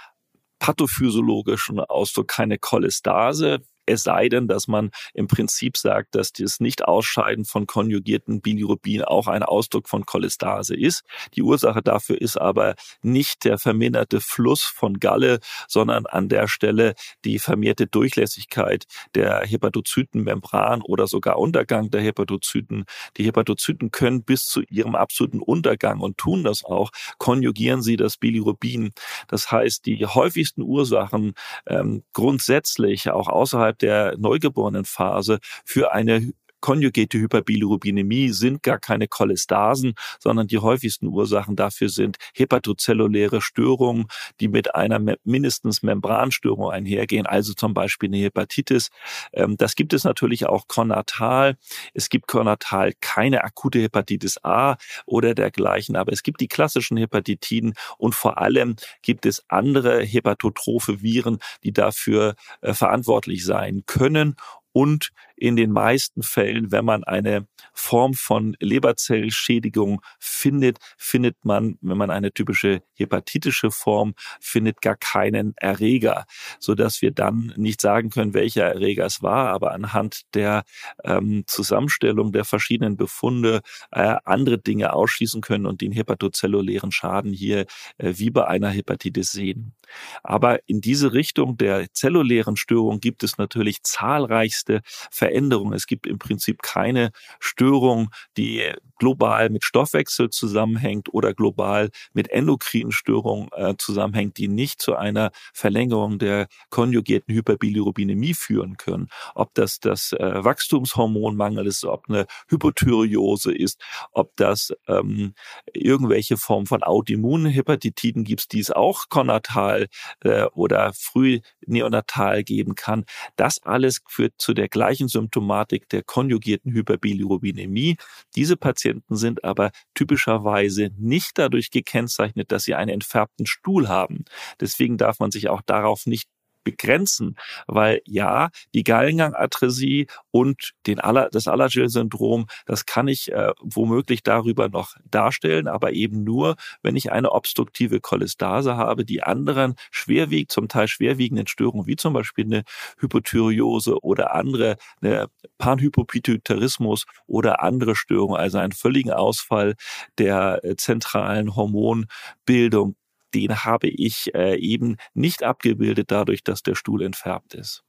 pathophysiologischen Ausdruck keine Cholestase. Es sei denn, dass man im Prinzip sagt, dass das Nicht-Ausscheiden von konjugierten Bilirubin auch ein Ausdruck von Cholestase ist. Die Ursache dafür ist aber nicht der verminderte Fluss von Galle, sondern an der Stelle die vermehrte Durchlässigkeit der Hepatozytenmembran oder sogar Untergang der Hepatozyten. Die Hepatozyten können bis zu ihrem absoluten Untergang und tun das auch, konjugieren sie das Bilirubin. Das heißt, die häufigsten Ursachen ähm, grundsätzlich auch außerhalb der Neugeborenenphase für eine konjugierte Hyperbilirubinemie sind gar keine Cholestasen, sondern die häufigsten Ursachen dafür sind hepatozelluläre Störungen, die mit einer mindestens Membranstörung einhergehen, also zum Beispiel eine Hepatitis. Ähm, das gibt es natürlich auch konnatal. Es gibt konnatal keine akute Hepatitis A oder dergleichen, aber es gibt die klassischen Hepatitiden und vor allem gibt es andere hepatotrophe Viren, die dafür äh, verantwortlich sein können und in den meisten Fällen, wenn man eine Form von Leberzellschädigung findet, findet man, wenn man eine typische hepatitische Form findet, gar keinen Erreger, so dass wir dann nicht sagen können, welcher Erreger es war, aber anhand der ähm, Zusammenstellung der verschiedenen Befunde äh, andere Dinge ausschließen können und den hepatozellulären Schaden hier äh, wie bei einer Hepatitis sehen. Aber in diese Richtung der zellulären Störung gibt es natürlich zahlreichste Veränderungen Veränderung. Es gibt im Prinzip keine Störung, die global mit Stoffwechsel zusammenhängt oder global mit endokrinen Störungen äh, zusammenhängt, die nicht zu einer Verlängerung der konjugierten Hyperbilirubinemie führen können. Ob das das äh, Wachstumshormonmangel ist, ob eine Hypothyreose ist, ob das ähm, irgendwelche Formen von Autoimmunhepatitiden gibt, die es auch konnatal äh, oder früh neonatal geben kann. Das alles führt zu der gleichen Symptomatik der konjugierten Hyperbilirubinemie. Diese Patienten sind aber typischerweise nicht dadurch gekennzeichnet, dass sie einen entfärbten Stuhl haben. Deswegen darf man sich auch darauf nicht begrenzen, weil ja, die Gallengangatresie und den Aller, das Allergil-Syndrom, das kann ich äh, womöglich darüber noch darstellen, aber eben nur, wenn ich eine obstruktive Cholestase habe, die anderen schwerwiegend, zum Teil schwerwiegenden Störungen, wie zum Beispiel eine Hypothyreose oder andere, eine Panhypopituitarismus oder andere Störungen, also einen völligen Ausfall der äh, zentralen Hormonbildung den habe ich äh, eben nicht abgebildet dadurch, dass der Stuhl entfärbt ist.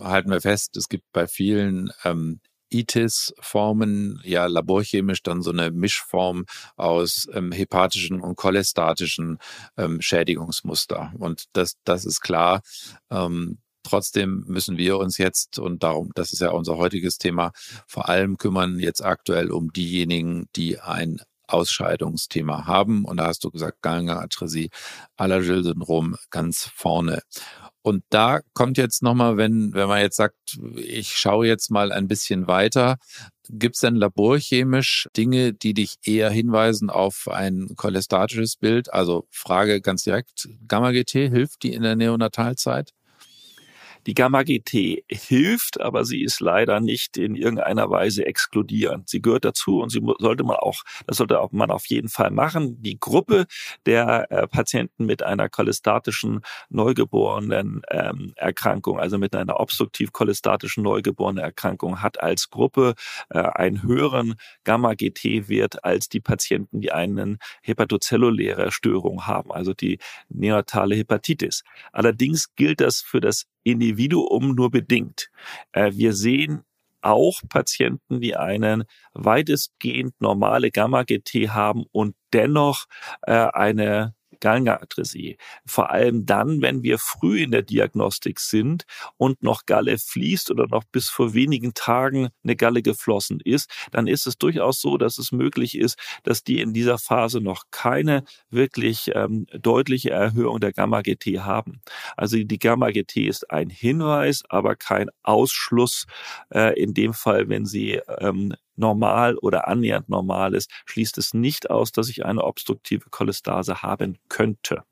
Halten wir fest, es gibt bei vielen ähm, ITIS-Formen, ja laborchemisch dann so eine Mischform aus ähm, hepatischen und cholestatischen ähm, Schädigungsmuster. Und das, das ist klar. Ähm, Trotzdem müssen wir uns jetzt, und darum, das ist ja unser heutiges Thema, vor allem kümmern jetzt aktuell um diejenigen, die ein Ausscheidungsthema haben. Und da hast du gesagt, Gallengaratresie, Allergil-Syndrom ganz vorne. Und da kommt jetzt nochmal, wenn, wenn man jetzt sagt, ich schaue jetzt mal ein bisschen weiter, gibt es denn laborchemisch Dinge, die dich eher hinweisen auf ein cholestatisches Bild? Also Frage ganz direkt, Gamma-GT, hilft die in der Neonatalzeit? Die Gamma-GT hilft, aber sie ist leider nicht in irgendeiner Weise exkludierend. Sie gehört dazu und sie sollte man auch, das sollte man auf jeden Fall machen. Die Gruppe der äh, Patienten mit einer cholestatischen neugeborenen ähm, Erkrankung, also mit einer obstruktiv cholestatischen neugeborenen Erkrankung, hat als Gruppe äh, einen höheren Gamma-GT-Wert als die Patienten, die einen hepatozelluläre Störung haben, also die neonatale Hepatitis. Allerdings gilt das für das Individuum nur bedingt. Äh, wir sehen auch Patienten, die einen weitestgehend normale Gamma-GT haben und dennoch äh, eine Gallenatresie. Vor allem dann, wenn wir früh in der Diagnostik sind und noch Galle fließt oder noch bis vor wenigen Tagen eine Galle geflossen ist, dann ist es durchaus so, dass es möglich ist, dass die in dieser Phase noch keine wirklich ähm, deutliche Erhöhung der Gamma-GT haben. Also die Gamma-GT ist ein Hinweis, aber kein Ausschluss äh, in dem Fall, wenn sie ähm, normal oder annähernd normal ist, schließt es nicht aus, dass ich eine obstruktive Cholestase haben könnte.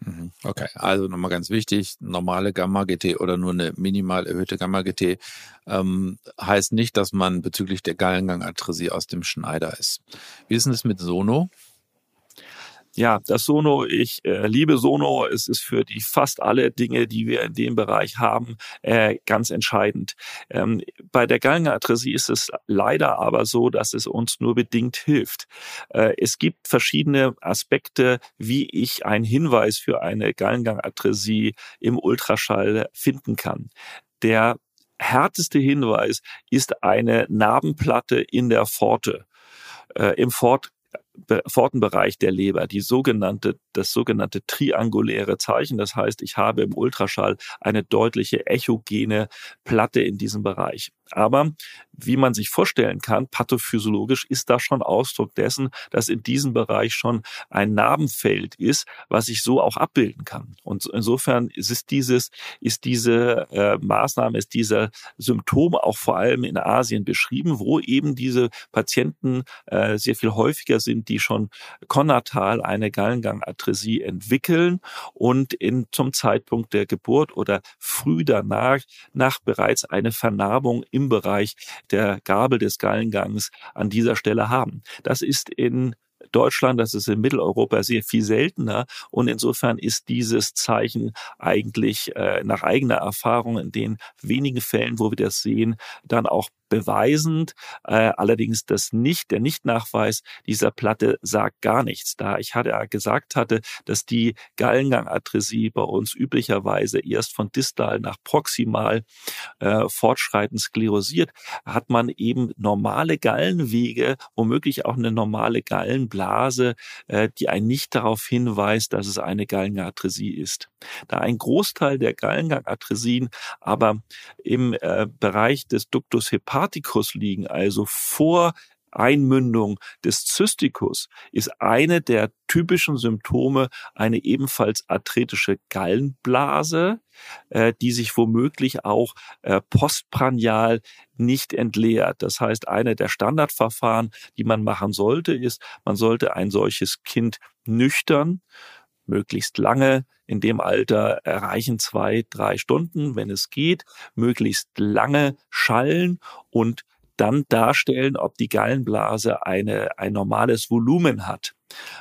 Mhm. Okay, also nochmal ganz wichtig, normale Gamma-GT oder nur eine minimal erhöhte Gamma-GT ähm, heißt nicht, dass man bezüglich der Gallengangatresie aus dem Schneider ist. Wie ist denn das mit Sono? Ja, das Sono, ich äh, liebe Sono. Es ist für die fast alle Dinge, die wir in dem Bereich haben, äh, ganz entscheidend. Ähm, bei der Gallenatresie ist es leider aber so, dass es uns nur bedingt hilft. Äh, es gibt verschiedene Aspekte, wie ich einen Hinweis für eine Gallengangatresie im Ultraschall finden kann. Der härteste Hinweis ist eine Narbenplatte in der Pforte. Äh, Im Fort Pfortenbereich der Leber, die sogenannte, das sogenannte trianguläre Zeichen. Das heißt, ich habe im Ultraschall eine deutliche echogene Platte in diesem Bereich. Aber wie man sich vorstellen kann, pathophysiologisch ist das schon Ausdruck dessen, dass in diesem Bereich schon ein Narbenfeld ist, was ich so auch abbilden kann. Und insofern ist dieses, ist diese äh, Maßnahme, ist dieser Symptom auch vor allem in Asien beschrieben, wo eben diese Patienten äh, sehr viel häufiger sind, die schon konnatal eine Gallengangatresie entwickeln und in, zum Zeitpunkt der Geburt oder früh danach nach bereits eine Vernarbung im Bereich der Gabel des Gallengangs an dieser Stelle haben. Das ist in Deutschland, das ist in Mitteleuropa sehr viel seltener und insofern ist dieses Zeichen eigentlich äh, nach eigener Erfahrung in den wenigen Fällen, wo wir das sehen, dann auch beweisend. Äh, allerdings das nicht, der Nichtnachweis dieser Platte sagt gar nichts. Da ich hatte gesagt hatte, dass die Gallengangatresie bei uns üblicherweise erst von distal nach proximal äh, fortschreitend sklerosiert, hat man eben normale Gallenwege, womöglich auch eine normale Gallenblase, äh, die einen nicht darauf hinweist, dass es eine Gallengangatresie ist. Da ein Großteil der Gallengangatresien aber im äh, Bereich des Ductus hepaticus Hepaticus liegen, also vor Einmündung des Zysticus, ist eine der typischen Symptome eine ebenfalls arthritische Gallenblase, äh, die sich womöglich auch äh, postprandial nicht entleert. Das heißt, eine der Standardverfahren, die man machen sollte, ist, man sollte ein solches Kind nüchtern, möglichst lange in dem Alter erreichen zwei, drei Stunden, wenn es geht, möglichst lange schallen und dann darstellen, ob die Gallenblase eine, ein normales Volumen hat.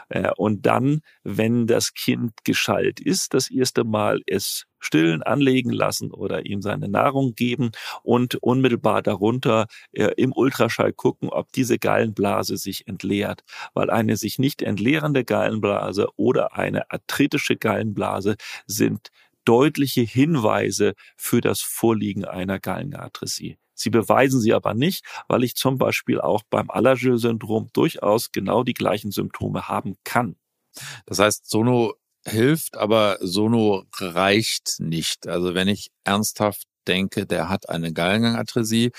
Äh, und dann, wenn das Kind geschallt ist, das erste Mal es stillen, anlegen lassen oder ihm seine Nahrung geben und unmittelbar darunter äh, im Ultraschall gucken, ob diese Gallenblase sich entleert. Weil eine sich nicht entleerende Gallenblase oder eine arthritische Gallenblase sind deutliche Hinweise für das Vorliegen einer Gallenatresie. Sie beweisen sie aber nicht, weil ich zum Beispiel auch beim Allergil-Syndrom durchaus genau die gleichen Symptome haben kann. Das heißt, Sono hilft, aber Sono reicht nicht. Also wenn ich ernsthaft denke, der hat eine Gallengangatresie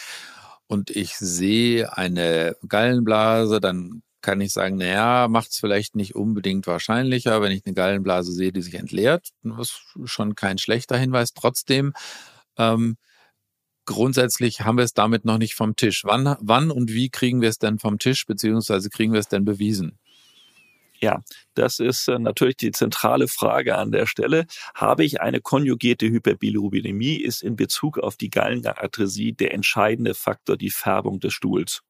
und ich sehe eine Gallenblase, dann kann ich sagen, naja, macht es vielleicht nicht unbedingt wahrscheinlicher, wenn ich eine Gallenblase sehe, die sich entleert. Das ist schon kein schlechter Hinweis. Trotzdem ähm, grundsätzlich haben wir es damit noch nicht vom Tisch. Wann, wann und wie kriegen wir es denn vom Tisch, beziehungsweise kriegen wir es denn bewiesen? Ja, das ist äh, natürlich die zentrale Frage an der Stelle. Habe ich eine konjugierte Hyperbilirubinemie, ist in Bezug auf die Gallengangatresie der entscheidende Faktor die Färbung des Stuhls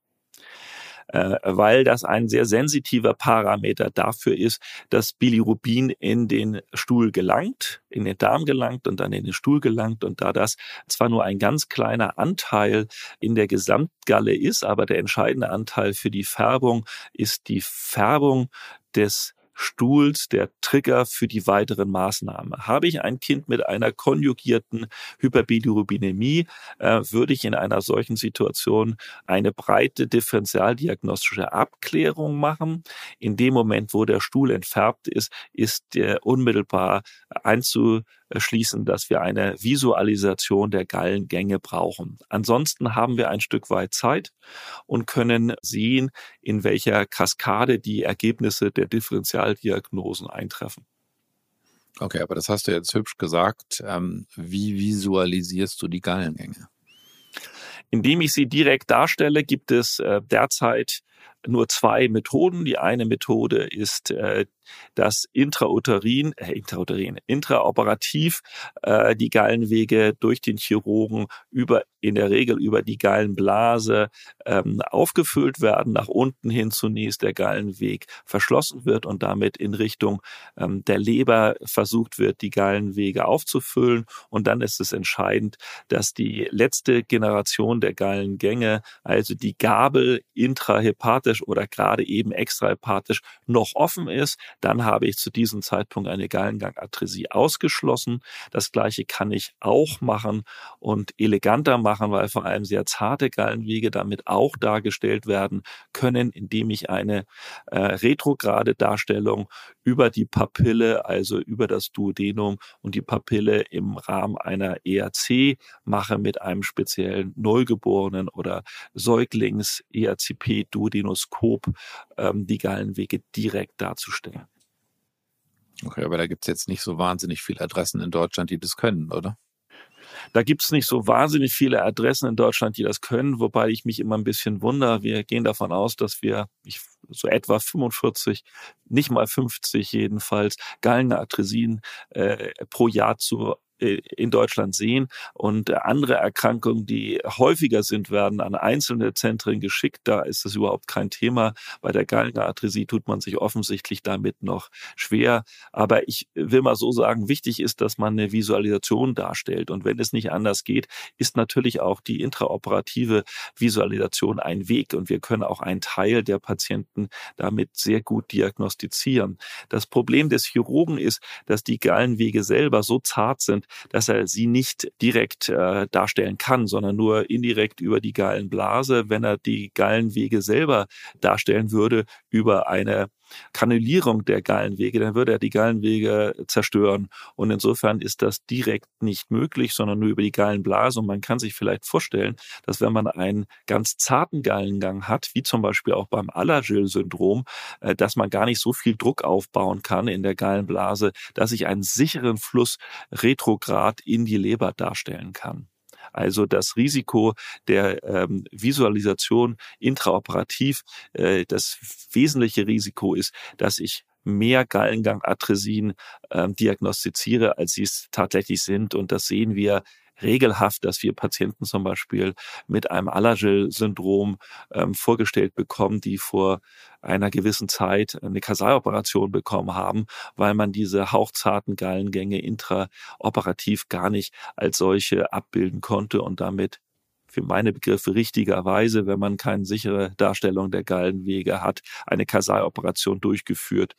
weil das ein sehr sensitiver Parameter dafür ist, dass Bilirubin in den Stuhl gelangt, in den Darm gelangt und dann in den Stuhl gelangt. Und da das zwar nur ein ganz kleiner Anteil in der Gesamtgalle ist, aber der entscheidende Anteil für die Färbung ist die Färbung des Stuhls der Trigger für die weiteren Maßnahmen. Habe ich ein Kind mit einer konjugierten Hyperbilirubinemie, äh, würde ich in einer solchen Situation eine breite differentialdiagnostische Abklärung machen. In dem Moment, wo der Stuhl entfärbt ist, ist der unmittelbar einzu schließen, dass wir eine Visualisation der Gallengänge brauchen. Ansonsten haben wir ein Stück weit Zeit und können sehen, in welcher Kaskade die Ergebnisse der Differentialdiagnosen eintreffen. Okay, aber das hast du jetzt hübsch gesagt. Ähm, wie visualisierst du die Gallengänge? Indem ich sie direkt darstelle, gibt es äh, derzeit nur zwei Methoden. Die eine Methode ist äh, dass intrauterin, äh, intrauterin, intraoperativ äh, die Gallenwege durch den Chirurgen über in der Regel über die Gallenblase ähm, aufgefüllt werden, nach unten hin zunächst der Gallenweg verschlossen wird und damit in Richtung ähm, der Leber versucht wird, die Gallenwege aufzufüllen. Und dann ist es entscheidend, dass die letzte Generation der Gallengänge, also die Gabel intrahepatisch oder gerade eben extrahepatisch noch offen ist. Dann habe ich zu diesem Zeitpunkt eine Gallengangatresie ausgeschlossen. Das gleiche kann ich auch machen und eleganter machen, weil vor allem sehr zarte Gallenwege damit auch dargestellt werden können, indem ich eine äh, retrograde Darstellung über die Papille, also über das Duodenum und die Papille im Rahmen einer ERC mache mit einem speziellen Neugeborenen oder Säuglings ERCP Duodenoskop ähm, die Gallenwege direkt darzustellen. Okay, aber da gibt es jetzt nicht so wahnsinnig viele Adressen in Deutschland, die das können, oder? Da gibt es nicht so wahnsinnig viele Adressen in Deutschland, die das können, wobei ich mich immer ein bisschen wundere. Wir gehen davon aus, dass wir ich, so etwa 45, nicht mal 50 jedenfalls, Gallenatresien äh, pro Jahr zu in Deutschland sehen. Und andere Erkrankungen, die häufiger sind, werden an einzelne Zentren geschickt. Da ist es überhaupt kein Thema. Bei der Gallenarthresie tut man sich offensichtlich damit noch schwer. Aber ich will mal so sagen, wichtig ist, dass man eine Visualisation darstellt. Und wenn es nicht anders geht, ist natürlich auch die intraoperative Visualisation ein Weg. Und wir können auch einen Teil der Patienten damit sehr gut diagnostizieren. Das Problem des Chirurgen ist, dass die Gallenwege selber so zart sind, dass er sie nicht direkt äh, darstellen kann, sondern nur indirekt über die Gallenblase. Wenn er die Gallenwege selber darstellen würde über eine Kanulierung der Gallenwege, dann würde er die Gallenwege zerstören. Und insofern ist das direkt nicht möglich, sondern nur über die Gallenblase. Und man kann sich vielleicht vorstellen, dass wenn man einen ganz zarten Gallengang hat, wie zum Beispiel auch beim Alagil-Syndrom, äh, dass man gar nicht so viel Druck aufbauen kann in der Gallenblase, dass ich einen sicheren Fluss retrograd in die Leber darstellen kann. Also das Risiko der ähm, Visualisation intraoperativ, äh, das wesentliche Risiko ist, dass ich mehr Gallengangatresien ähm, diagnostiziere, als sie es tatsächlich sind. Und das sehen wir regelhaft, dass wir Patienten zum Beispiel mit einem Alagil-Syndrom ähm, vorgestellt bekommen, die vor einer gewissen Zeit eine Kasaloperation bekommen haben, weil man diese hauchzarten Gallengänge intraoperativ gar nicht als solche abbilden konnte und damit für meine Begriffe richtigerweise, wenn man keine sichere Darstellung der Gallenwege hat, eine Kasaloperation durchgeführt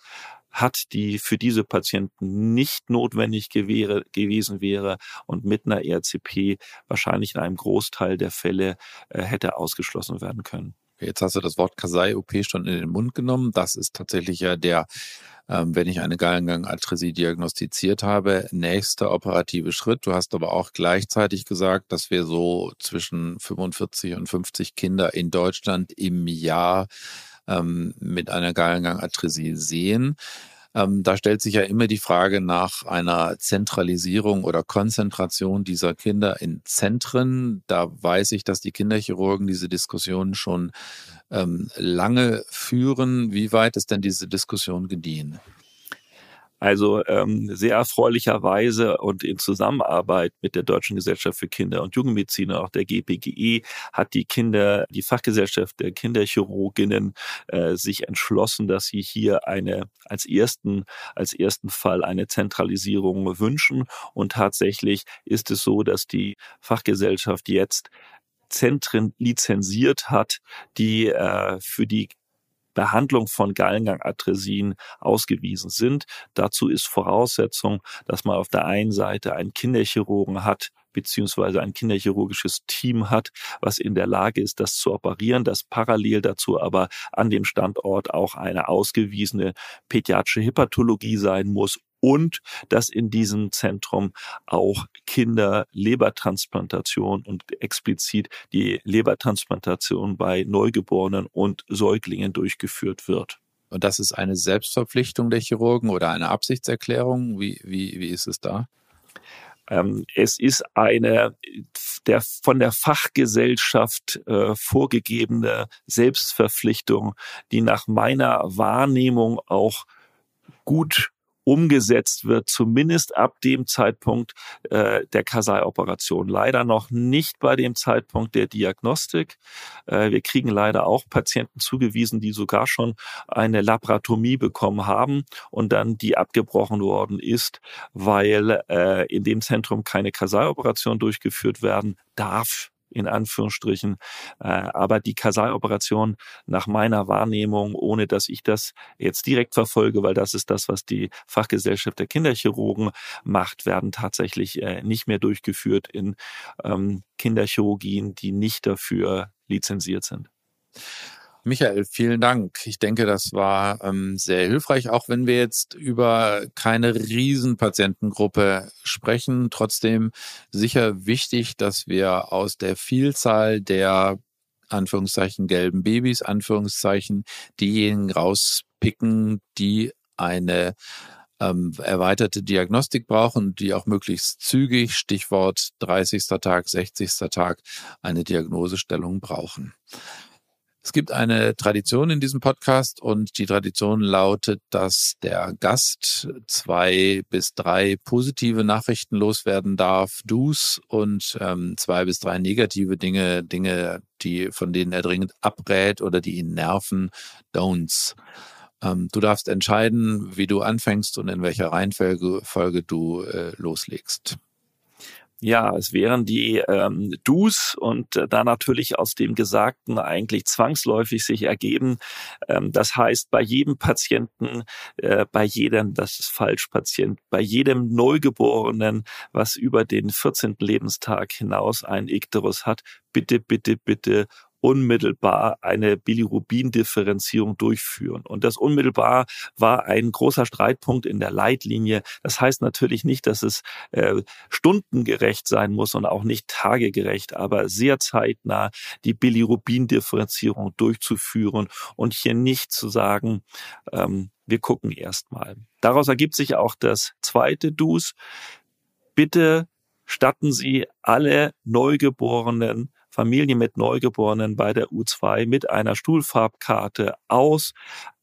hat, die für diese Patienten nicht notwendig gewähre, gewesen wäre und mit einer ERCP wahrscheinlich in einem Großteil der Fälle äh, hätte ausgeschlossen werden können. Jetzt hast du das Wort Kasai-OP schon in den Mund genommen. Das ist tatsächlich ja der, ähm, wenn ich eine Gallengangatresie diagnostiziert habe, nächster operative Schritt. Du hast aber auch gleichzeitig gesagt, dass wir so zwischen 45 und 50 Kinder in Deutschland im Jahr ähm, mit einer Gallengangatresie sehen. Ähm, da stellt sich ja immer die Frage nach einer Zentralisierung oder Konzentration dieser Kinder in Zentren. Da weiß ich, dass die Kinderchirurgen diese Diskussion schon ähm, lange führen. Wie weit ist denn diese Diskussion gediehen? Also ähm, sehr erfreulicherweise und in Zusammenarbeit mit der Deutschen Gesellschaft für Kinder- und Jugendmedizin, auch der GPGE, hat die Kinder, die Fachgesellschaft der Kinderchirurginnen äh, sich entschlossen, dass sie hier eine als ersten, als ersten Fall eine Zentralisierung wünschen. Und tatsächlich ist es so, dass die Fachgesellschaft jetzt Zentren lizenziert hat, die äh, für die Behandlung von Gallengangatresien ausgewiesen sind. Dazu ist Voraussetzung, dass man auf der einen Seite einen Kinderchirurgen hat, beziehungsweise ein kinderchirurgisches Team hat, was in der Lage ist, das zu operieren, das parallel dazu aber an dem Standort auch eine ausgewiesene pädiatrische Hepatologie sein muss und dass in diesem Zentrum auch Kinder Lebertransplantation und explizit die Lebertransplantation bei Neugeborenen und Säuglingen durchgeführt wird. Und das ist eine Selbstverpflichtung der Chirurgen oder eine Absichtserklärung? Wie, wie, wie ist es da? Ähm, es ist eine der von der Fachgesellschaft äh, vorgegebene Selbstverpflichtung, die nach meiner Wahrnehmung auch gut umgesetzt wird, zumindest ab dem Zeitpunkt äh, der Kasai-Operation. Leider noch nicht bei dem Zeitpunkt der Diagnostik. Äh, wir kriegen leider auch Patienten zugewiesen, die sogar schon eine Laparotomie bekommen haben und dann die abgebrochen worden ist, weil äh, in dem Zentrum keine Kasai-Operation durchgeführt werden darf in Anführungsstrichen. Äh, aber die Kasai-Operation nach meiner Wahrnehmung, ohne dass ich das jetzt direkt verfolge, weil das ist das, was die Fachgesellschaft der Kinderchirurgen macht, werden tatsächlich äh, nicht mehr durchgeführt in ähm, Kinderchirurgien, die nicht dafür lizenziert sind. Michael, vielen Dank. Ich denke, das war ähm, sehr hilfreich, auch wenn wir jetzt über keine Riesenpatientengruppe sprechen. Trotzdem sicher wichtig, dass wir aus der Vielzahl der Anführungszeichen gelben Babys, Anführungszeichen, diejenigen rauspicken, die eine ähm, erweiterte Diagnostik brauchen, die auch möglichst zügig, Stichwort 30. Tag, 60. Tag, eine Diagnosestellung brauchen. Es gibt eine Tradition in diesem Podcast und die Tradition lautet, dass der Gast zwei bis drei positive Nachrichten loswerden darf, Do's und ähm, zwei bis drei negative Dinge, Dinge, die von denen er dringend abrät oder die ihn nerven, Don'ts. Ähm, du darfst entscheiden, wie du anfängst und in welcher Reihenfolge Folge du äh, loslegst. Ja, es wären die ähm, Dus und äh, da natürlich aus dem Gesagten eigentlich zwangsläufig sich ergeben. Ähm, das heißt, bei jedem Patienten, äh, bei jedem, das ist falsch, Patient, bei jedem Neugeborenen, was über den 14. Lebenstag hinaus ein Ikterus hat, bitte, bitte, bitte unmittelbar eine Bilirubin-Differenzierung durchführen. Und das unmittelbar war ein großer Streitpunkt in der Leitlinie. Das heißt natürlich nicht, dass es äh, stundengerecht sein muss und auch nicht tagegerecht, aber sehr zeitnah die Bilirubin-Differenzierung durchzuführen und hier nicht zu sagen, ähm, wir gucken erstmal. Daraus ergibt sich auch das zweite Dus. Bitte statten Sie alle Neugeborenen Familie mit Neugeborenen bei der U2 mit einer Stuhlfarbkarte aus,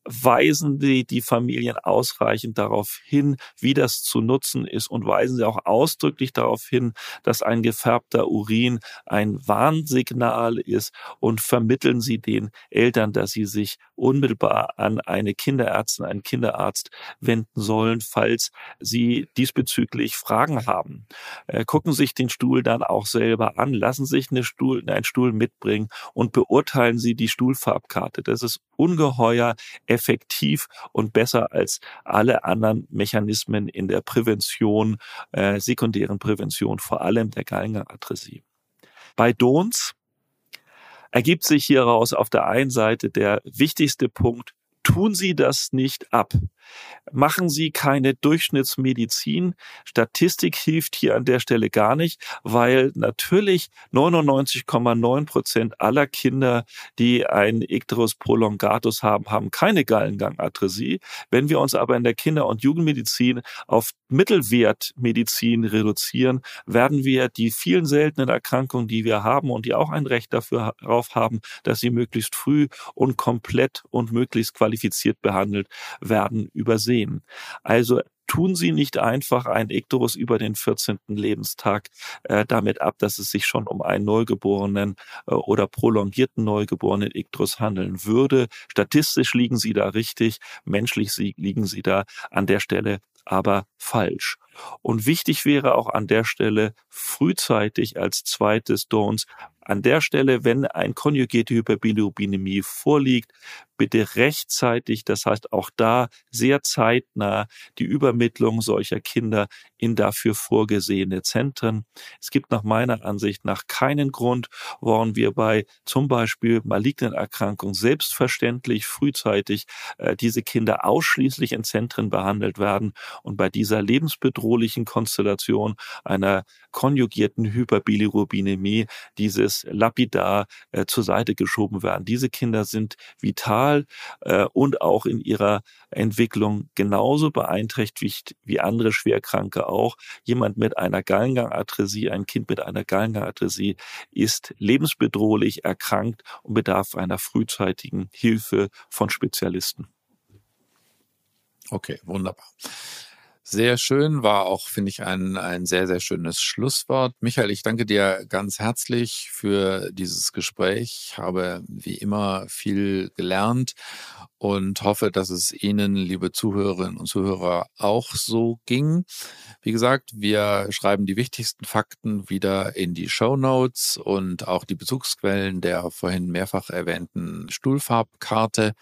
weisen die, die Familien ausreichend darauf hin, wie das zu nutzen ist und weisen sie auch ausdrücklich darauf hin, dass ein gefärbter Urin ein Warnsignal ist und vermitteln sie den Eltern, dass sie sich unmittelbar an eine Kinderärztin, einen Kinderarzt wenden sollen, falls sie diesbezüglich Fragen haben. Äh, gucken sich den Stuhl dann auch selber an, lassen sich eine Stuhl, einen Stuhl mitbringen und beurteilen sie die Stuhlfarbkarte. Das ist ungeheuer effektiv und besser als alle anderen Mechanismen in der Prävention, äh, sekundären Prävention, vor allem der Gallengangadressie. Bei Dons ergibt sich hieraus auf der einen Seite der wichtigste Punkt, tun Sie das nicht ab. Machen Sie keine Durchschnittsmedizin. Statistik hilft hier an der Stelle gar nicht, weil natürlich 99,9 Prozent aller Kinder, die ein Icterus prolongatus haben, haben keine Gallengangadressie. Wenn wir uns aber in der Kinder- und Jugendmedizin auf Mittelwertmedizin reduzieren, werden wir die vielen seltenen Erkrankungen, die wir haben und die auch ein Recht dafür darauf haben, dass sie möglichst früh und komplett und möglichst qualifiziert behandelt werden, übersehen. Also tun Sie nicht einfach ein Ikterus über den 14. Lebenstag äh, damit ab, dass es sich schon um einen Neugeborenen äh, oder prolongierten Neugeborenen Ikterus handeln würde. Statistisch liegen Sie da richtig, menschlich liegen Sie da an der Stelle aber falsch. Und wichtig wäre auch an der Stelle frühzeitig als zweites Don'ts an der Stelle, wenn ein konjugierte Hyperbilirubinemie vorliegt, bitte rechtzeitig, das heißt auch da sehr zeitnah die Übermittlung solcher Kinder in dafür vorgesehene Zentren. Es gibt nach meiner Ansicht nach keinen Grund, warum wir bei zum Beispiel malignen Erkrankungen selbstverständlich frühzeitig äh, diese Kinder ausschließlich in Zentren behandelt werden und bei dieser lebensbedrohlichen Konstellation einer konjugierten Hyperbilirubinemie dieses lapidar äh, zur Seite geschoben werden. Diese Kinder sind vital äh, und auch in ihrer Entwicklung genauso beeinträchtigt wie andere Schwerkranke auch. Jemand mit einer Gallengangadresie, ein Kind mit einer Gallengangadresie ist lebensbedrohlich erkrankt und bedarf einer frühzeitigen Hilfe von Spezialisten. Okay, wunderbar. Sehr schön, war auch, finde ich, ein, ein sehr, sehr schönes Schlusswort. Michael, ich danke dir ganz herzlich für dieses Gespräch. Ich habe wie immer viel gelernt und hoffe, dass es Ihnen, liebe Zuhörerinnen und Zuhörer, auch so ging. Wie gesagt, wir schreiben die wichtigsten Fakten wieder in die Show Notes und auch die Bezugsquellen der vorhin mehrfach erwähnten Stuhlfarbkarte.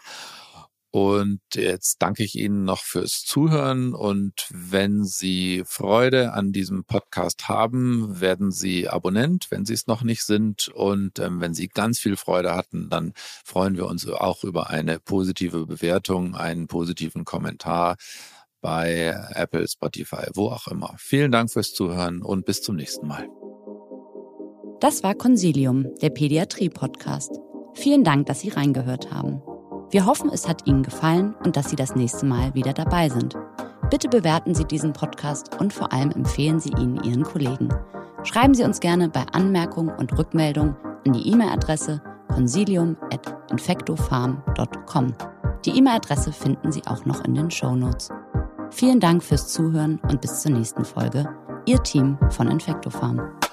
Und jetzt danke ich Ihnen noch fürs Zuhören. Und wenn Sie Freude an diesem Podcast haben, werden Sie Abonnent, wenn Sie es noch nicht sind. Und ähm, wenn Sie ganz viel Freude hatten, dann freuen wir uns auch über eine positive Bewertung, einen positiven Kommentar bei Apple, Spotify, wo auch immer. Vielen Dank fürs Zuhören und bis zum nächsten Mal. Das war Consilium, der Pädiatrie-Podcast. Vielen Dank, dass Sie reingehört haben. Wir hoffen, es hat Ihnen gefallen und dass Sie das nächste Mal wieder dabei sind. Bitte bewerten Sie diesen Podcast und vor allem empfehlen Sie ihn Ihren Kollegen. Schreiben Sie uns gerne bei Anmerkungen und Rückmeldungen an die E-Mail-Adresse consilium.infectofarm.com. Die E-Mail-Adresse finden Sie auch noch in den Show Notes. Vielen Dank fürs Zuhören und bis zur nächsten Folge. Ihr Team von Infectofarm.